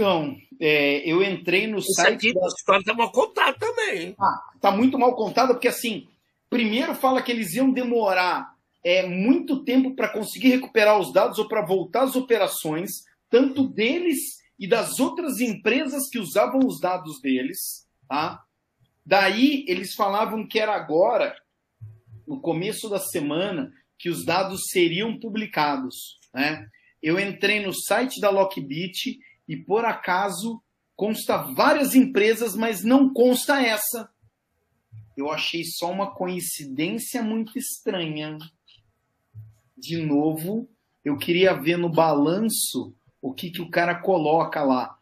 Então, é, eu entrei no Isso site. Aqui, da... A história tá mal contada também. Ah, tá muito mal contada, porque assim, primeiro fala que eles iam demorar é, muito tempo para conseguir recuperar os dados ou para voltar às operações, tanto deles e das outras empresas que usavam os dados deles. Tá? Daí eles falavam que era agora, no começo da semana, que os dados seriam publicados. Né? Eu entrei no site da Lockbit e por acaso consta várias empresas, mas não consta essa. Eu achei só uma coincidência muito estranha. De novo, eu queria ver no balanço o que, que o cara coloca lá.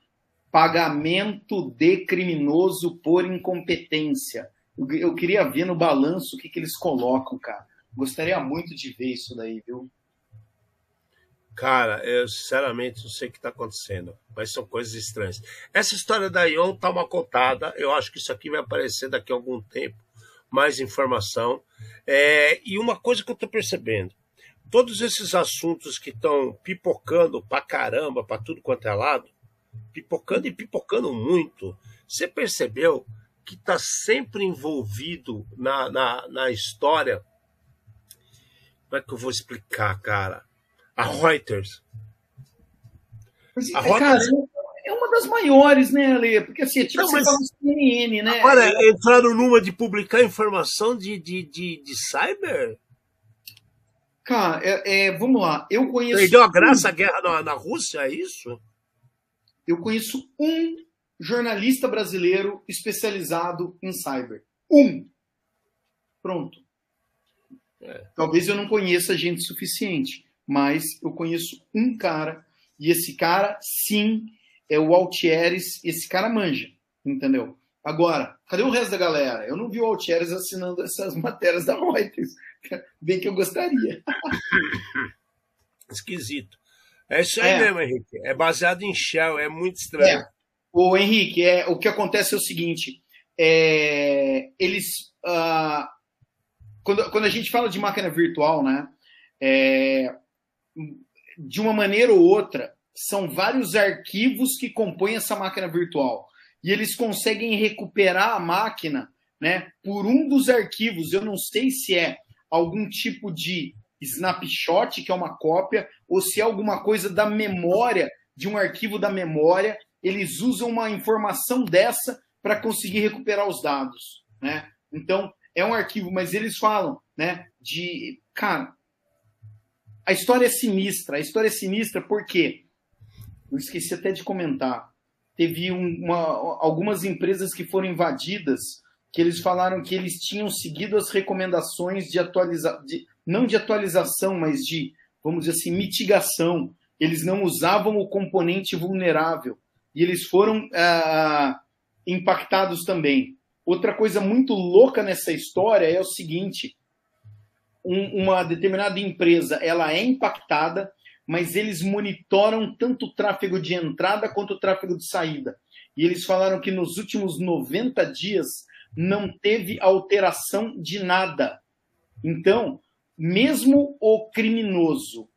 Pagamento de criminoso por incompetência. Eu, eu queria ver no balanço o que, que eles colocam, cara. Gostaria muito de ver isso daí, viu? Cara, eu sinceramente não sei o que está acontecendo, mas são coisas estranhas. Essa história da Ion está uma contada, eu acho que isso aqui vai aparecer daqui a algum tempo, mais informação. É, e uma coisa que eu estou percebendo: todos esses assuntos que estão pipocando pra caramba, para tudo quanto é lado, pipocando e pipocando muito, você percebeu que está sempre envolvido na, na, na história? Como é que eu vou explicar, cara? A Reuters. Mas, a Reuters... Cara, é uma das maiores, né, Ale? Porque assim, é tipo Não, você fala CNN, né? Agora, entraram numa de publicar informação de, de, de, de cyber? Cara, é, é, vamos lá. Eu conheço. Perdeu a graça um... a guerra na, na Rússia, é isso? Eu conheço um jornalista brasileiro especializado em cyber. Um. Pronto. É. Talvez eu não conheça gente suficiente mas eu conheço um cara, e esse cara, sim, é o Altieres, esse cara manja, entendeu? Agora, cadê o resto da galera? Eu não vi o Altieres assinando essas [LAUGHS] matérias da Reuters, bem que eu gostaria. [LAUGHS] Esquisito. É isso aí é. mesmo, Henrique. É baseado em Shell, é muito estranho. É. O Henrique, é, o que acontece é o seguinte: é, eles. Uh, quando, quando a gente fala de máquina virtual, né? É, de uma maneira ou outra, são vários arquivos que compõem essa máquina virtual. E eles conseguem recuperar a máquina né, por um dos arquivos. Eu não sei se é algum tipo de snapshot, que é uma cópia, ou se é alguma coisa da memória, de um arquivo da memória. Eles usam uma informação dessa para conseguir recuperar os dados. Né? Então, é um arquivo, mas eles falam né, de. Cara, a história é sinistra. A história é sinistra porque, eu esqueci até de comentar, teve uma, algumas empresas que foram invadidas que eles falaram que eles tinham seguido as recomendações de atualização, não de atualização, mas de, vamos dizer assim, mitigação. Eles não usavam o componente vulnerável e eles foram ah, impactados também. Outra coisa muito louca nessa história é o seguinte: um, uma determinada empresa ela é impactada, mas eles monitoram tanto o tráfego de entrada quanto o tráfego de saída. E eles falaram que nos últimos 90 dias não teve alteração de nada. Então, mesmo o criminoso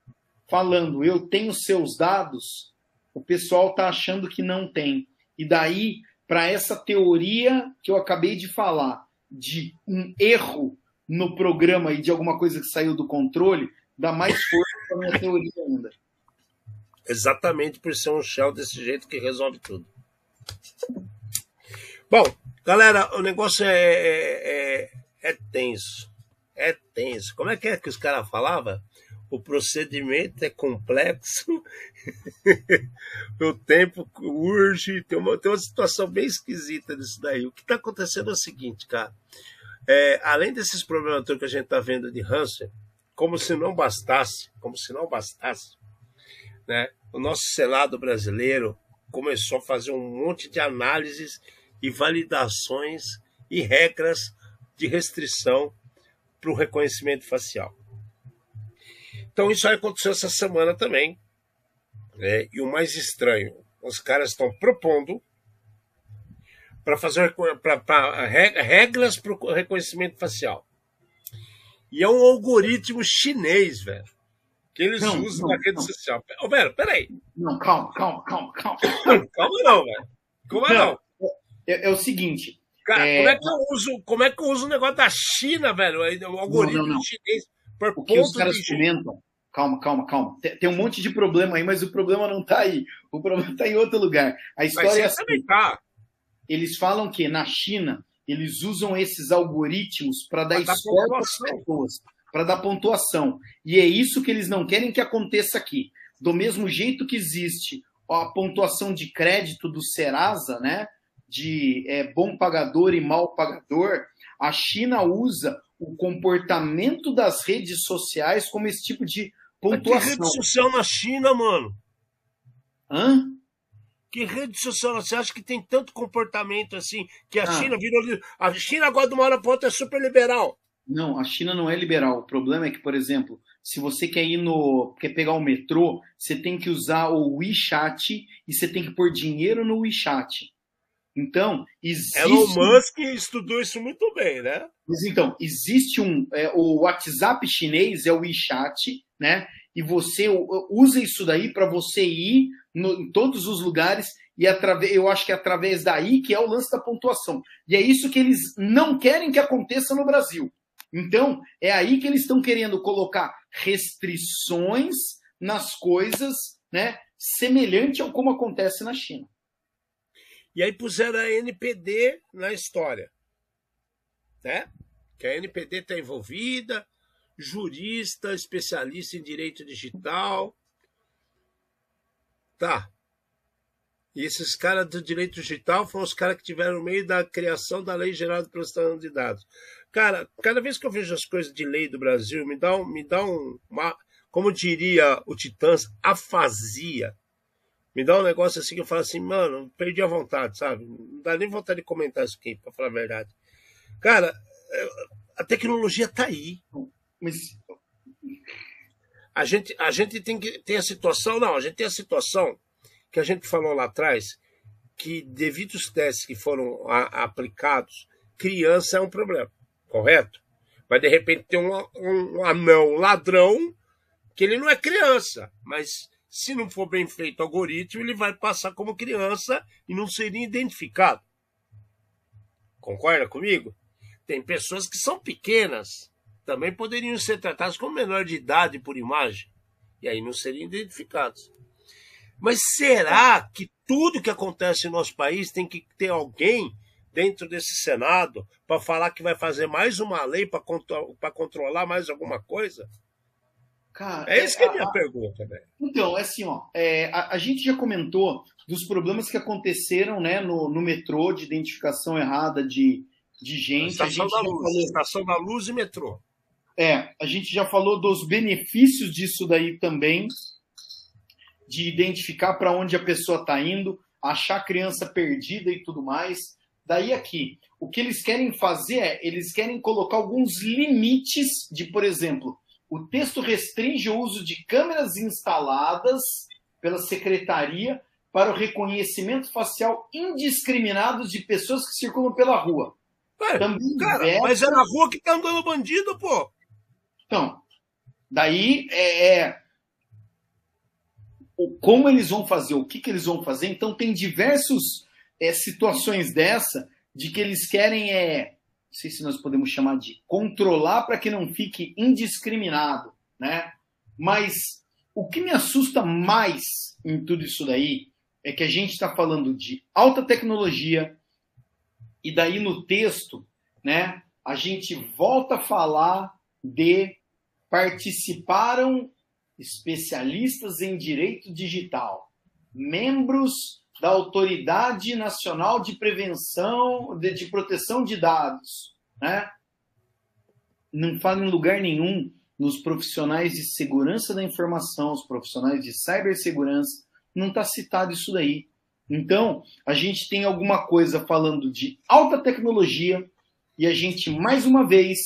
falando eu tenho seus dados, o pessoal está achando que não tem. E daí, para essa teoria que eu acabei de falar, de um erro no programa e de alguma coisa que saiu do controle, dá mais força para minha teoria ainda. Exatamente por ser um shell desse jeito que resolve tudo. Bom, galera, o negócio é, é, é, é tenso. É tenso. Como é que é que os caras falavam? O procedimento é complexo, [LAUGHS] o tempo urge, tem uma, tem uma situação bem esquisita disso daí. O que está acontecendo é o seguinte, cara. É, além desses problemas que a gente está vendo de Hansen, como se não bastasse, como se não bastasse, né? o nosso Senado brasileiro começou a fazer um monte de análises e validações e regras de restrição para o reconhecimento facial. Então isso aí aconteceu essa semana também. Né? E o mais estranho, os caras estão propondo para fazer pra, pra, regras para o reconhecimento facial. E é um algoritmo chinês, velho. Que eles não, usam não, na rede não. social. Ô, velho, peraí. Não, calma, calma, calma, calma. calma não, velho. Como é não? É, é, o seguinte. Cara, é... como é que eu uso, como é que eu uso o negócio da China, velho? O algoritmo chinês. Por o que os caras de... comentam. Calma, calma, calma. Tem, tem, um monte de problema aí, mas o problema não está aí. O problema está em outro lugar. A história é assim. Tá. Eles falam que na China eles usam esses algoritmos para dar score para as pessoas, para dar pontuação. E é isso que eles não querem que aconteça aqui. Do mesmo jeito que existe a pontuação de crédito do Serasa, né? De é, bom pagador e mal pagador, a China usa o comportamento das redes sociais como esse tipo de pontuação. Mas que rede social na China, mano? Hã? Que rede social você acha que tem tanto comportamento assim? Que a ah. China virou. A China agora de uma hora para outra é super liberal. Não, a China não é liberal. O problema é que, por exemplo, se você quer ir no. quer pegar o metrô, você tem que usar o WeChat e você tem que pôr dinheiro no WeChat. Então, existe. Elon Musk estudou isso muito bem, né? Mas então, existe um. É, o WhatsApp chinês é o WeChat, né? E você usa isso daí para você ir no, em todos os lugares e através, eu acho que é através daí que é o lance da pontuação. E é isso que eles não querem que aconteça no Brasil. Então, é aí que eles estão querendo colocar restrições nas coisas, né, semelhante ao como acontece na China. E aí puseram a NPD na história, né? Que a NPD está envolvida, jurista, especialista em direito digital, Tá. E esses caras do direito digital foram os caras que tiveram no meio da criação da lei geral de proteção de dados. Cara, cada vez que eu vejo as coisas de lei do Brasil, me dá, um, me dá um, uma, como diria o Titãs, afasia. Me dá um negócio assim que eu falo assim, mano, perdi a vontade, sabe? Não dá nem vontade de comentar isso aqui, pra falar a verdade. Cara, a tecnologia tá aí. Mas a gente, a gente tem que ter a situação, não, a gente tem a situação que a gente falou lá atrás, que devido aos testes que foram a, aplicados, criança é um problema, correto? Mas de repente tem um, um, um anão ladrão que ele não é criança, mas se não for bem feito o algoritmo, ele vai passar como criança e não seria identificado. Concorda comigo? Tem pessoas que são pequenas, também poderiam ser tratados como menor de idade por imagem, e aí não seriam identificados. Mas será que tudo que acontece no nosso país tem que ter alguém dentro desse Senado para falar que vai fazer mais uma lei para contro controlar mais alguma coisa? Cara, é isso que é a minha a, pergunta, velho. Então, é assim, ó, é, a, a, gente já comentou dos problemas que aconteceram né, no, no metrô de identificação errada de, de gente. Estação, da luz, falou... estação da luz e metrô. É, a gente já falou dos benefícios disso daí também, de identificar para onde a pessoa está indo, achar a criança perdida e tudo mais. Daí aqui, o que eles querem fazer é, eles querem colocar alguns limites de, por exemplo, o texto restringe o uso de câmeras instaladas pela secretaria para o reconhecimento facial indiscriminado de pessoas que circulam pela rua. Ué, Também cara, mas é na rua que tá andando bandido, pô. Então, daí é, é como eles vão fazer, o que, que eles vão fazer. Então, tem diversas é, situações dessa de que eles querem, é, não sei se nós podemos chamar de controlar para que não fique indiscriminado, né? Mas o que me assusta mais em tudo isso daí é que a gente está falando de alta tecnologia e daí no texto, né? A gente volta a falar de participaram especialistas em direito digital, membros da Autoridade Nacional de Prevenção, de, de Proteção de Dados, né? Não fala em lugar nenhum nos profissionais de segurança da informação, os profissionais de cibersegurança, não está citado isso daí. Então, a gente tem alguma coisa falando de alta tecnologia e a gente, mais uma vez,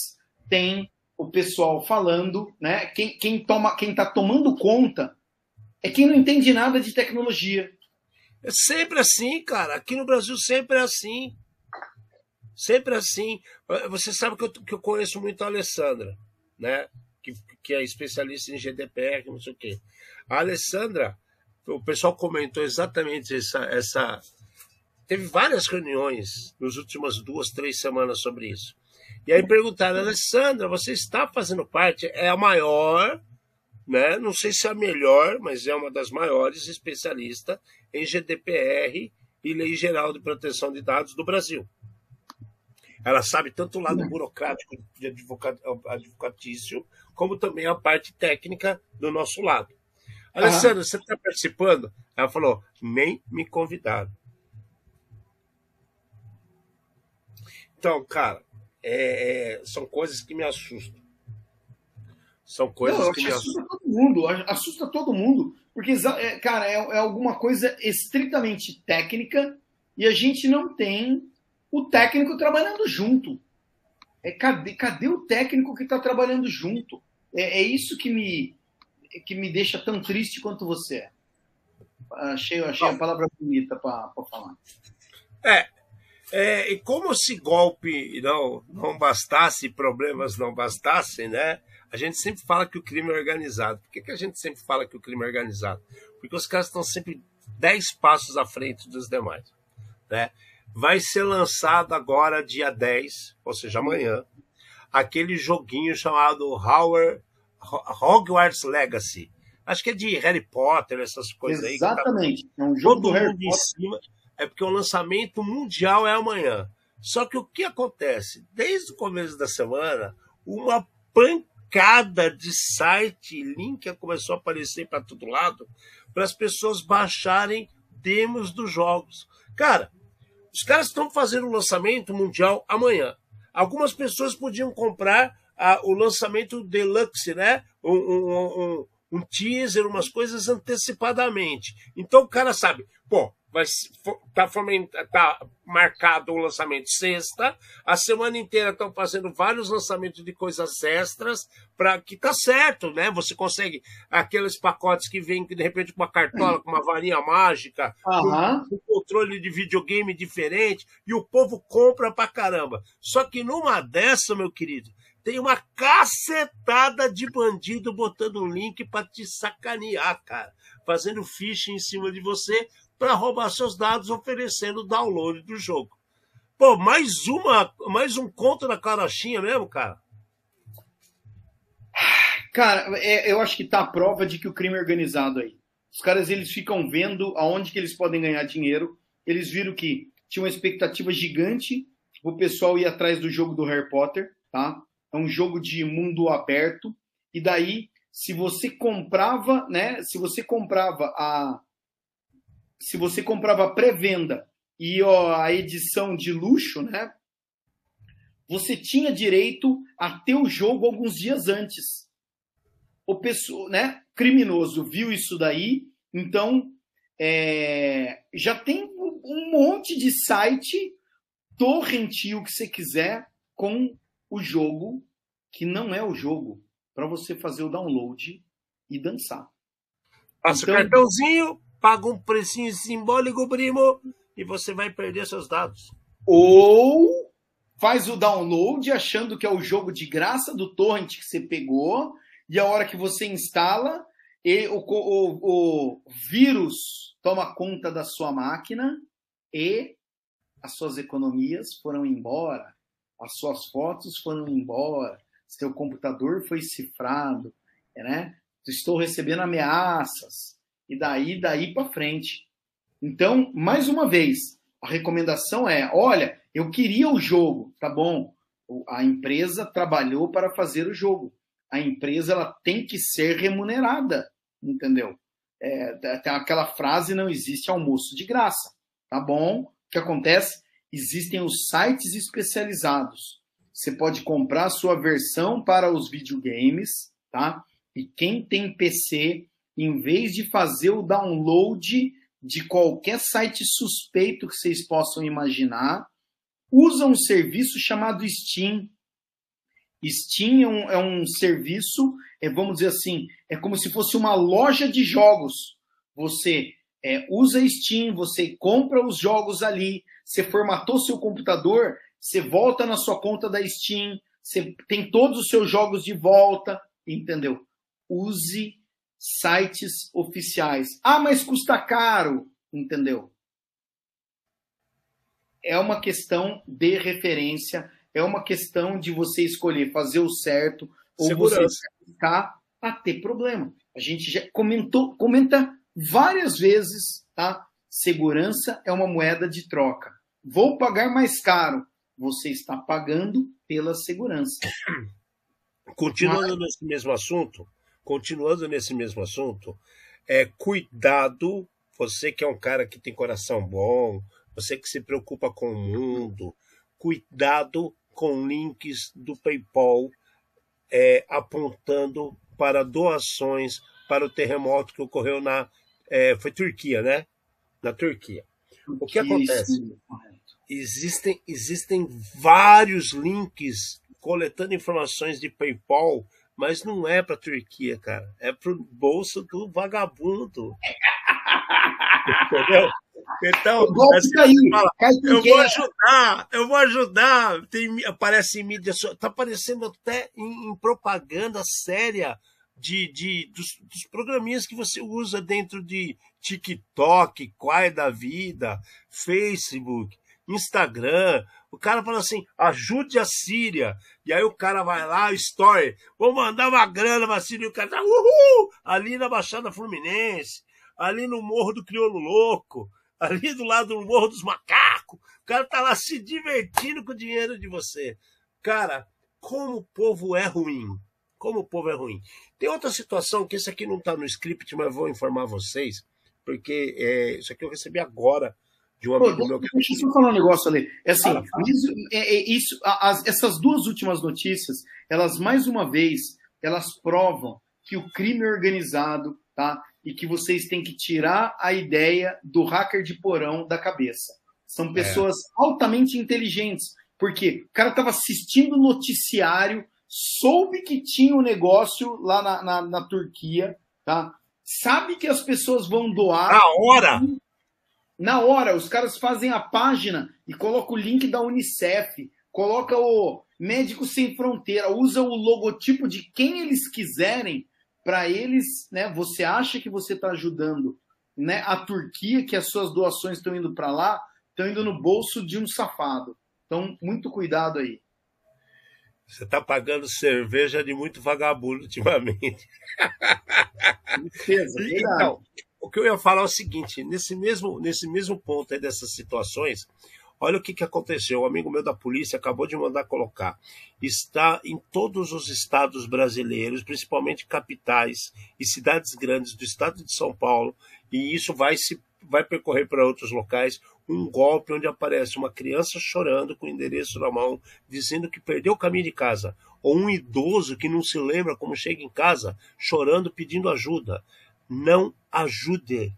tem o pessoal falando, né? Quem, quem toma, quem está tomando conta é quem não entende nada de tecnologia. É sempre assim, cara. Aqui no Brasil sempre é assim. Sempre assim. Você sabe que eu, que eu conheço muito a Alessandra, né? Que, que é especialista em GDPR, não sei o quê. A Alessandra, o pessoal comentou exatamente essa, essa. Teve várias reuniões nas últimas duas, três semanas sobre isso. E aí perguntaram, Alessandra, você está fazendo parte? É a maior, né? Não sei se é a melhor, mas é uma das maiores especialistas em GDPR e Lei Geral de Proteção de Dados do Brasil. Ela sabe tanto o lado burocrático de advocatício, como também a parte técnica do nosso lado. Alessandra, você está participando? Ela falou, nem me convidaram. Então, cara, é, é, são coisas que me assustam. São coisas Não, que me assustam. Assusta todo mundo, assusta todo mundo. Porque, é, cara, é, é alguma coisa estritamente técnica e a gente não tem o técnico trabalhando junto. É, cadê, cadê o técnico que está trabalhando junto? É, é, isso que me, que me deixa tão triste quanto você é. Achei, achei a palavra bonita para falar. É, é, e como se golpe não, não bastasse, problemas não bastassem, né? A gente sempre fala que o crime é organizado. Por que, que a gente sempre fala que o crime é organizado? Porque os caras estão sempre 10 passos à frente dos demais. Né? Vai ser lançado agora, dia 10, ou seja, amanhã, aquele joguinho chamado Howard, Hogwarts Legacy. Acho que é de Harry Potter, essas coisas Exatamente. aí. Exatamente. Tá... É um jogo Todo do Harry Potter. Cima é porque o lançamento mundial é amanhã. Só que o que acontece? Desde o começo da semana, uma pancada de site, link começou a aparecer para todo lado, para as pessoas baixarem demos dos jogos. Cara, os caras estão fazendo o lançamento mundial amanhã. Algumas pessoas podiam comprar ah, o lançamento deluxe, né? Um, um, um, um teaser, umas coisas antecipadamente. Então o cara sabe, pô, vai tá, tá marcado o lançamento sexta. A semana inteira estão fazendo vários lançamentos de coisas extras para que tá certo, né? Você consegue aqueles pacotes que vêm de repente com uma cartola, com uma varinha mágica, uhum. com um controle de videogame diferente e o povo compra pra caramba. Só que numa dessa, meu querido, tem uma cacetada de bandido botando um link para te sacanear, cara. Fazendo phishing em cima de você para roubar seus dados oferecendo o download do jogo. Pô, mais uma, mais um conto na carochinha mesmo, cara. Cara, é, eu acho que tá a prova de que o crime é organizado aí. Os caras eles ficam vendo aonde que eles podem ganhar dinheiro. Eles viram que tinha uma expectativa gigante o pessoal ir atrás do jogo do Harry Potter, tá? É um jogo de mundo aberto. E daí, se você comprava, né? Se você comprava a, se você comprava pré-venda e ó, a edição de luxo, né? Você tinha direito a ter o jogo alguns dias antes. O pessoa, né? Criminoso viu isso daí, então é, já tem um monte de site torrentil que você quiser com o jogo que não é o jogo para você fazer o download e dançar. Passa então, o cartãozinho, paga um precinho simbólico, primo, e você vai perder seus dados. Ou faz o download achando que é o jogo de graça do torrent que você pegou, e a hora que você instala, e o, o, o vírus toma conta da sua máquina e as suas economias foram embora, as suas fotos foram embora, seu computador foi cifrado, né? Estou recebendo ameaças, e daí daí para frente. Então, mais uma vez, a recomendação é: olha, eu queria o jogo, tá bom? A empresa trabalhou para fazer o jogo. A empresa ela tem que ser remunerada, entendeu? É, tem aquela frase: não existe almoço de graça, tá bom? O que acontece? Existem os sites especializados. Você pode comprar a sua versão para os videogames, tá? E quem tem PC, em vez de fazer o download de qualquer site suspeito que vocês possam imaginar, usa um serviço chamado Steam. Steam é um, é um serviço, é, vamos dizer assim, é como se fosse uma loja de jogos. Você é, usa Steam, você compra os jogos ali, você formatou seu computador, você volta na sua conta da Steam, você tem todos os seus jogos de volta, entendeu? Use sites oficiais. Ah, mas custa caro, entendeu? É uma questão de referência, é uma questão de você escolher fazer o certo ou Segurança. você ficar a ter problema. A gente já comentou, comenta várias vezes, tá? Segurança é uma moeda de troca. Vou pagar mais caro. Você está pagando pela segurança. [COUGHS] Continuando Mas... nesse mesmo assunto, continuando nesse mesmo assunto, é cuidado, você que é um cara que tem coração bom, você que se preocupa com o mundo, cuidado com links do PayPal é, apontando para doações para o terremoto que ocorreu na é, foi Turquia, né? Na Turquia. O que acontece? Existem, existem vários links coletando informações de PayPal, mas não é para a Turquia, cara. É para o bolso do vagabundo. [LAUGHS] Entendeu? Então, assim, fala, eu vou ajudar, eu vou ajudar. Tem, aparece em mídia, está aparecendo até em, em, propaganda séria de, de dos, dos, programinhas que você usa dentro de TikTok, Quai da Vida, Facebook. Instagram. O cara fala assim: ajude a Síria. E aí o cara vai lá, story, vou mandar uma grana pra Síria. E o cara tá uhul! Ali na Baixada Fluminense, ali no Morro do Crioulo Louco, ali do lado do Morro dos Macacos. O cara tá lá se divertindo com o dinheiro de você. Cara, como o povo é ruim. Como o povo é ruim. Tem outra situação que esse aqui não tá no script, mas vou informar vocês, porque é, isso aqui eu recebi agora de um amigo Pô, meu. Deixa eu só falar um negócio ali. É assim, fala, fala. Isso, é, é, isso as, essas duas últimas notícias, elas mais uma vez, elas provam que o crime organizado, tá? E que vocês têm que tirar a ideia do hacker de porão da cabeça. São é. pessoas é. altamente inteligentes. Porque o cara estava assistindo o noticiário, soube que tinha um negócio lá na, na, na Turquia, tá? Sabe que as pessoas vão doar. Na hora! Na hora, os caras fazem a página e colocam o link da Unicef, coloca o Médicos Sem Fronteira, usa o logotipo de quem eles quiserem para eles, né? Você acha que você está ajudando, né? A Turquia, que as suas doações estão indo para lá, estão indo no bolso de um safado. Então, muito cuidado aí. Você está pagando cerveja de muito vagabundo ultimamente. Certeza, então, o que eu ia falar é o seguinte: nesse mesmo, nesse mesmo ponto aí dessas situações, olha o que, que aconteceu. Um amigo meu da polícia acabou de mandar colocar. Está em todos os estados brasileiros, principalmente capitais e cidades grandes do estado de São Paulo, e isso vai se vai percorrer para outros locais um golpe onde aparece uma criança chorando com o endereço na mão, dizendo que perdeu o caminho de casa, ou um idoso que não se lembra como chega em casa, chorando pedindo ajuda não ajude.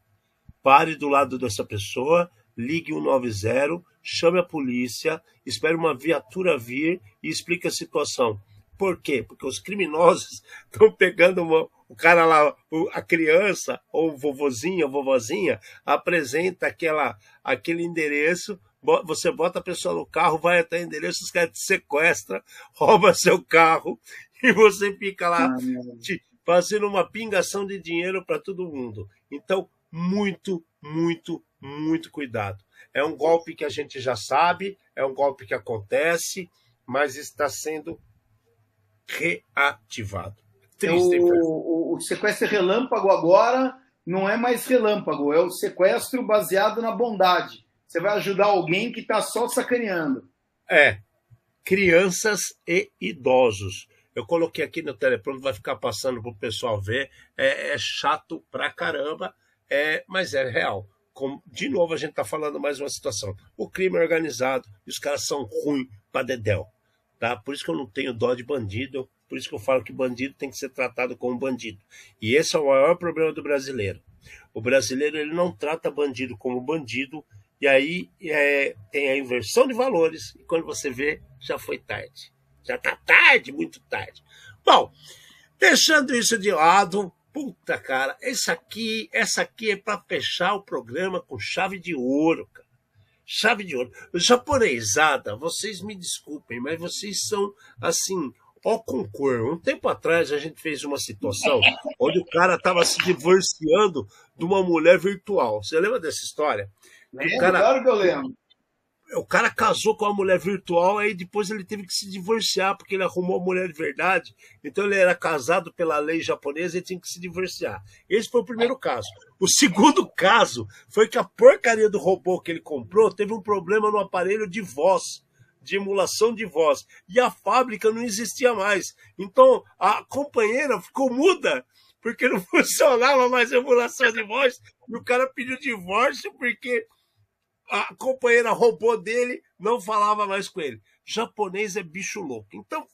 Pare do lado dessa pessoa, ligue 190, chame a polícia, espere uma viatura vir e explique a situação. Por quê? Porque os criminosos [LAUGHS] estão pegando uma, o cara lá, a criança, ou o vovozinho, a vovozinha, apresenta aquela, aquele endereço, você bota a pessoa no carro, vai até o endereço, os caras te sequestram, [LAUGHS] rouba seu carro [LAUGHS] e você fica lá ah, te, fazendo uma pingação de dinheiro para todo mundo. Então, muito, muito, muito cuidado. É um golpe que a gente já sabe, é um golpe que acontece, mas está sendo reativado. Triste, o, o, o sequestro relâmpago agora não é mais relâmpago, é o sequestro baseado na bondade. Você vai ajudar alguém que está só sacaneando. É, crianças e idosos. Eu coloquei aqui no teleprompter, vai ficar passando para o pessoal ver. É, é, chato pra caramba, é, mas é real. Como, de novo, a gente está falando mais uma situação. O crime é organizado e os caras são ruins para dedéu. Tá? Por isso que eu não tenho dó de bandido. Por isso que eu falo que bandido tem que ser tratado como bandido. E esse é o maior problema do brasileiro. O brasileiro ele não trata bandido como bandido, e aí é, tem a inversão de valores, e quando você vê, já foi tarde. Já está tarde, muito tarde. Bom, deixando isso de lado, puta cara, esse aqui, essa aqui é para fechar o programa com chave de ouro, cara. Chave de ouro. Japonesada, vocês me desculpem, mas vocês são assim, ó concor. Um tempo atrás a gente fez uma situação [LAUGHS] onde o cara estava se divorciando de uma mulher virtual. Você lembra dessa história? Lembro, cara... claro que eu lembro o cara casou com uma mulher virtual, aí depois ele teve que se divorciar, porque ele arrumou uma mulher de verdade. Então ele era casado pela lei japonesa e tinha que se divorciar. Esse foi o primeiro caso. O segundo caso foi que a porcaria do robô que ele comprou teve um problema no aparelho de voz, de emulação de voz. E a fábrica não existia mais. Então a companheira ficou muda porque não [LAUGHS] funcionava mais a emulação de voz. E o cara pediu divórcio porque a companheira roubou dele, não falava mais com ele. Japonês é bicho louco. Então,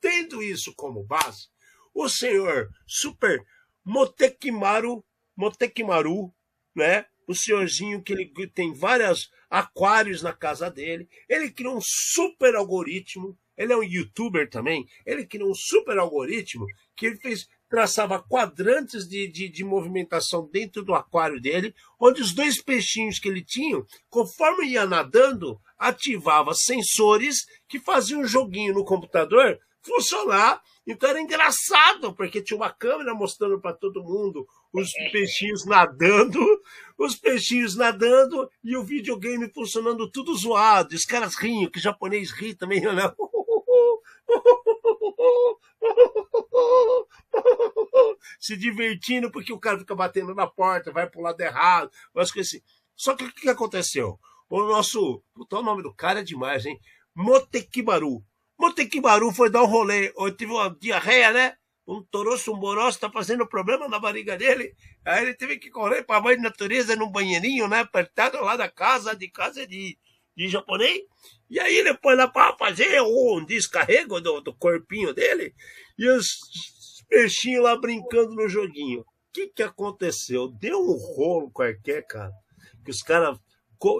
tendo isso como base, o senhor Super Motekimaru, Motekimaru, né? O senhorzinho que ele tem vários aquários na casa dele, ele criou um super algoritmo. Ele é um youtuber também. Ele criou um super algoritmo que ele fez traçava quadrantes de, de, de, movimentação dentro do aquário dele, onde os dois peixinhos que ele tinha, conforme ia nadando, ativava sensores que faziam um joguinho no computador funcionar. Então era engraçado, porque tinha uma câmera mostrando para todo mundo os peixinhos nadando, os peixinhos nadando e o videogame funcionando tudo zoado. Os caras riam, que japonês ri também, [LAUGHS] né? [LAUGHS] [LAUGHS] se divertindo porque o cara fica batendo na porta, vai pro lado errado, umas coisas assim. Só que o que aconteceu? O nosso. Puta, o nome do cara é demais, hein? Motekibaru. Motekibaru foi dar um rolê. Ou tive uma diarreia, né? Um toroço, um boroço, tá fazendo problema na barriga dele. Aí ele teve que correr pra mãe de natureza num banheirinho, né? Apertado lá da casa, de casa de, de japonês. E aí foi lá para fazer um descarrego do, do corpinho dele. E os peixinhos lá brincando no joguinho. O que, que aconteceu? Deu um rolo qualquer, cara. Que os caras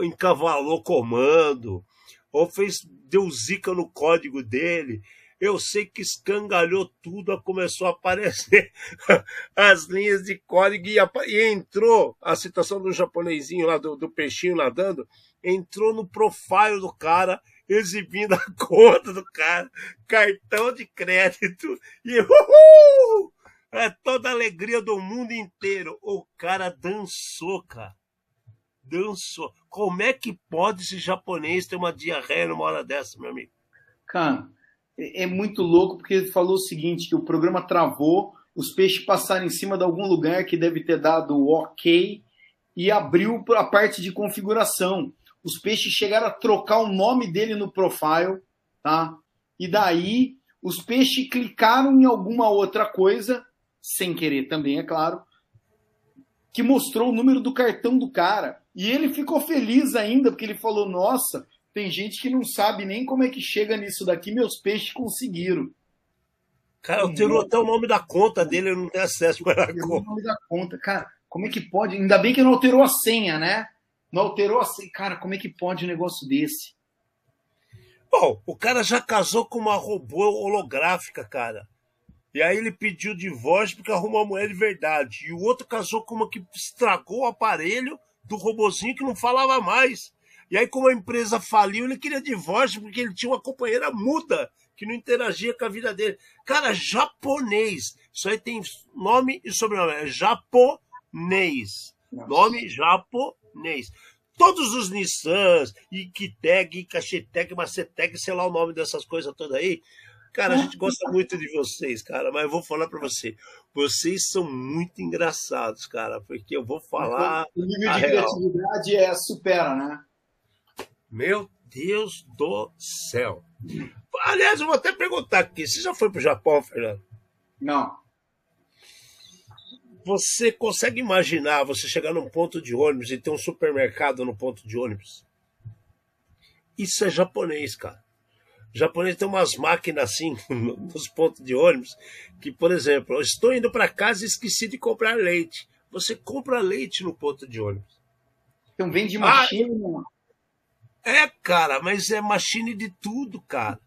encavalou comando, ou fez, deu zica no código dele. Eu sei que escangalhou tudo, começou a aparecer [LAUGHS] as linhas de código e, e entrou a situação do japonesinho lá, do, do peixinho nadando, entrou no profile do cara exibindo [LAUGHS] a conta do cara, cartão de crédito e uhul! É toda a alegria do mundo inteiro. O cara dançou, cara. Dançou. Como é que pode esse japonês ter uma diarreia numa hora dessa, meu amigo? Cara, é, muito louco porque ele falou o seguinte, que o programa travou, os peixes passaram em cima de algum lugar que deve ter dado ok e abriu a parte de configuração os peixes chegaram a trocar o nome dele no profile, tá? E daí os peixes clicaram em alguma outra coisa, sem querer também, é claro, que mostrou o número do cartão do cara. E ele ficou feliz ainda, porque ele falou: Nossa, tem gente que não sabe nem como é que chega nisso daqui, meus peixes conseguiram. Cara, alterou até o nome da conta dele, eu não tenho acesso para a conta. O nome da conta, cara, como é que pode? Ainda bem que não alterou a senha, né? Não alterou assim. Cara, como é que pode um negócio desse? Bom, o cara já casou com uma robô holográfica, cara. E aí ele pediu divórcio porque arrumou uma mulher de verdade. E o outro casou com uma que estragou o aparelho do robozinho que não falava mais. E aí, como a empresa faliu, ele queria divórcio porque ele tinha uma companheira muda que não interagia com a vida dele. Cara, japonês. Isso aí tem nome e sobrenome. É japonês. Nossa. Nome japonês. Todos os Nissans, Ikiteg, Cacheteg, Maceteg, sei lá o nome dessas coisas todas aí. Cara, a gente gosta muito de vocês, cara, mas eu vou falar para você. Vocês são muito engraçados, cara, porque eu vou falar. O nível de criatividade é supera, né? Meu Deus do céu. Aliás, eu vou até perguntar aqui: você já foi pro Japão, Fernando? Não. Você consegue imaginar você chegar num ponto de ônibus e ter um supermercado no ponto de ônibus? Isso é japonês, cara. O japonês tem umas máquinas assim [LAUGHS] nos pontos de ônibus que, por exemplo, eu estou indo para casa e esqueci de comprar leite. Você compra leite no ponto de ônibus. Então vende. Ah, é, cara, mas é machine de tudo, cara.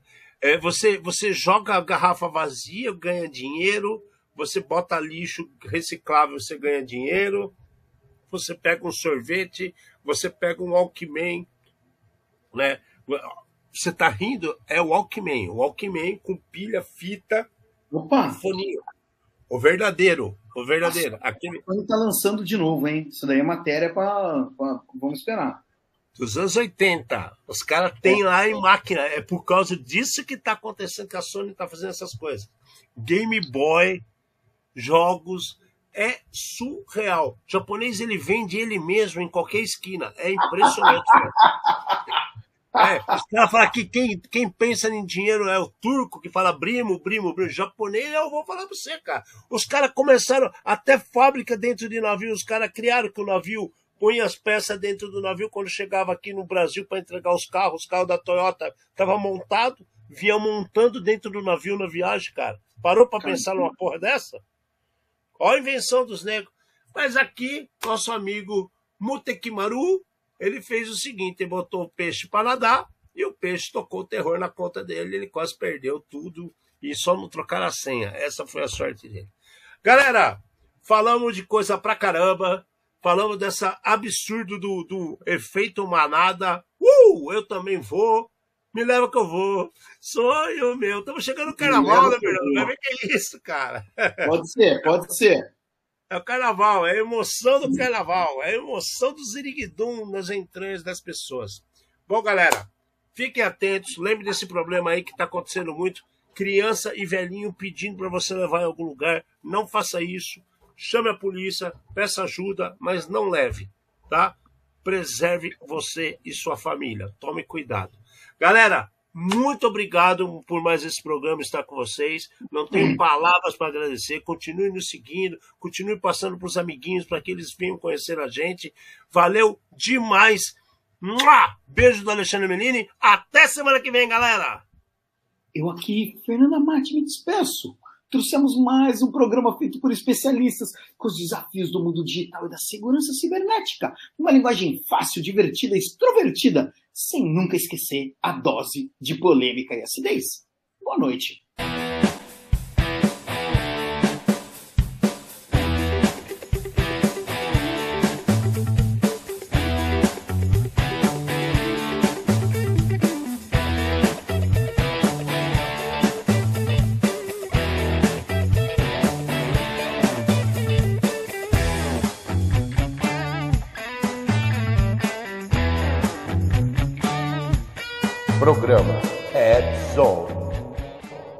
É, você, você joga a garrafa vazia, ganha dinheiro. Você bota lixo reciclável, você ganha dinheiro. Você pega um sorvete, você pega um Walkman, né? Você tá rindo? É o Walkman. O Walkman com pilha, fita, Opa. foninho. O verdadeiro. O verdadeiro. Aquele... Ele tá lançando de novo, hein? Isso daí é matéria para Vamos esperar. Dos anos 80. Os caras têm lá em máquina. É por causa disso que tá acontecendo que a Sony tá fazendo essas coisas. Game Boy, jogos. É surreal. O japonês ele vende ele mesmo em qualquer esquina. É impressionante. É, os caras falam que quem, quem pensa em dinheiro é o turco, que fala brimo, brimo, brimo. Japonês, eu vou falar pra você, cara. Os caras começaram, até fábrica dentro de navio, os caras criaram que o navio punha as peças dentro do navio quando chegava aqui no Brasil para entregar os carros. Os carros da Toyota estavam montados, vinha montando dentro do navio na viagem, cara. Parou para pensar numa porra dessa? Olha a invenção dos negros. Mas aqui, nosso amigo Mutekimaru, ele fez o seguinte: ele botou o peixe para nadar e o peixe tocou o terror na conta dele. Ele quase perdeu tudo e só não trocaram a senha. Essa foi a sorte dele. Galera, falamos de coisa pra caramba. Falamos dessa absurdo do, do efeito manada. Uh, eu também vou. Me leva que eu vou. Sonho meu. Estamos chegando no carnaval, né, irmão? Vai que é isso, cara. Pode ser, pode ser. É o carnaval, é a emoção do carnaval, é a emoção do ziriguidum nas entranhas das pessoas. Bom, galera, fiquem atentos, lembre desse problema aí que está acontecendo muito. Criança e velhinho pedindo para você levar em algum lugar. Não faça isso. Chame a polícia, peça ajuda, mas não leve, tá? Preserve você e sua família. Tome cuidado. Galera, muito obrigado por mais esse programa estar com vocês. Não tenho palavras para agradecer. Continue nos seguindo, continue passando para os amiguinhos para que eles venham conhecer a gente. Valeu demais. Beijo do Alexandre Melini. Até semana que vem, galera. Eu aqui, Fernanda Marte, me despeço. Trouxemos mais um programa feito por especialistas com os desafios do mundo digital e da segurança cibernética. Uma linguagem fácil, divertida extrovertida sem nunca esquecer a dose de polêmica e acidez. Boa noite.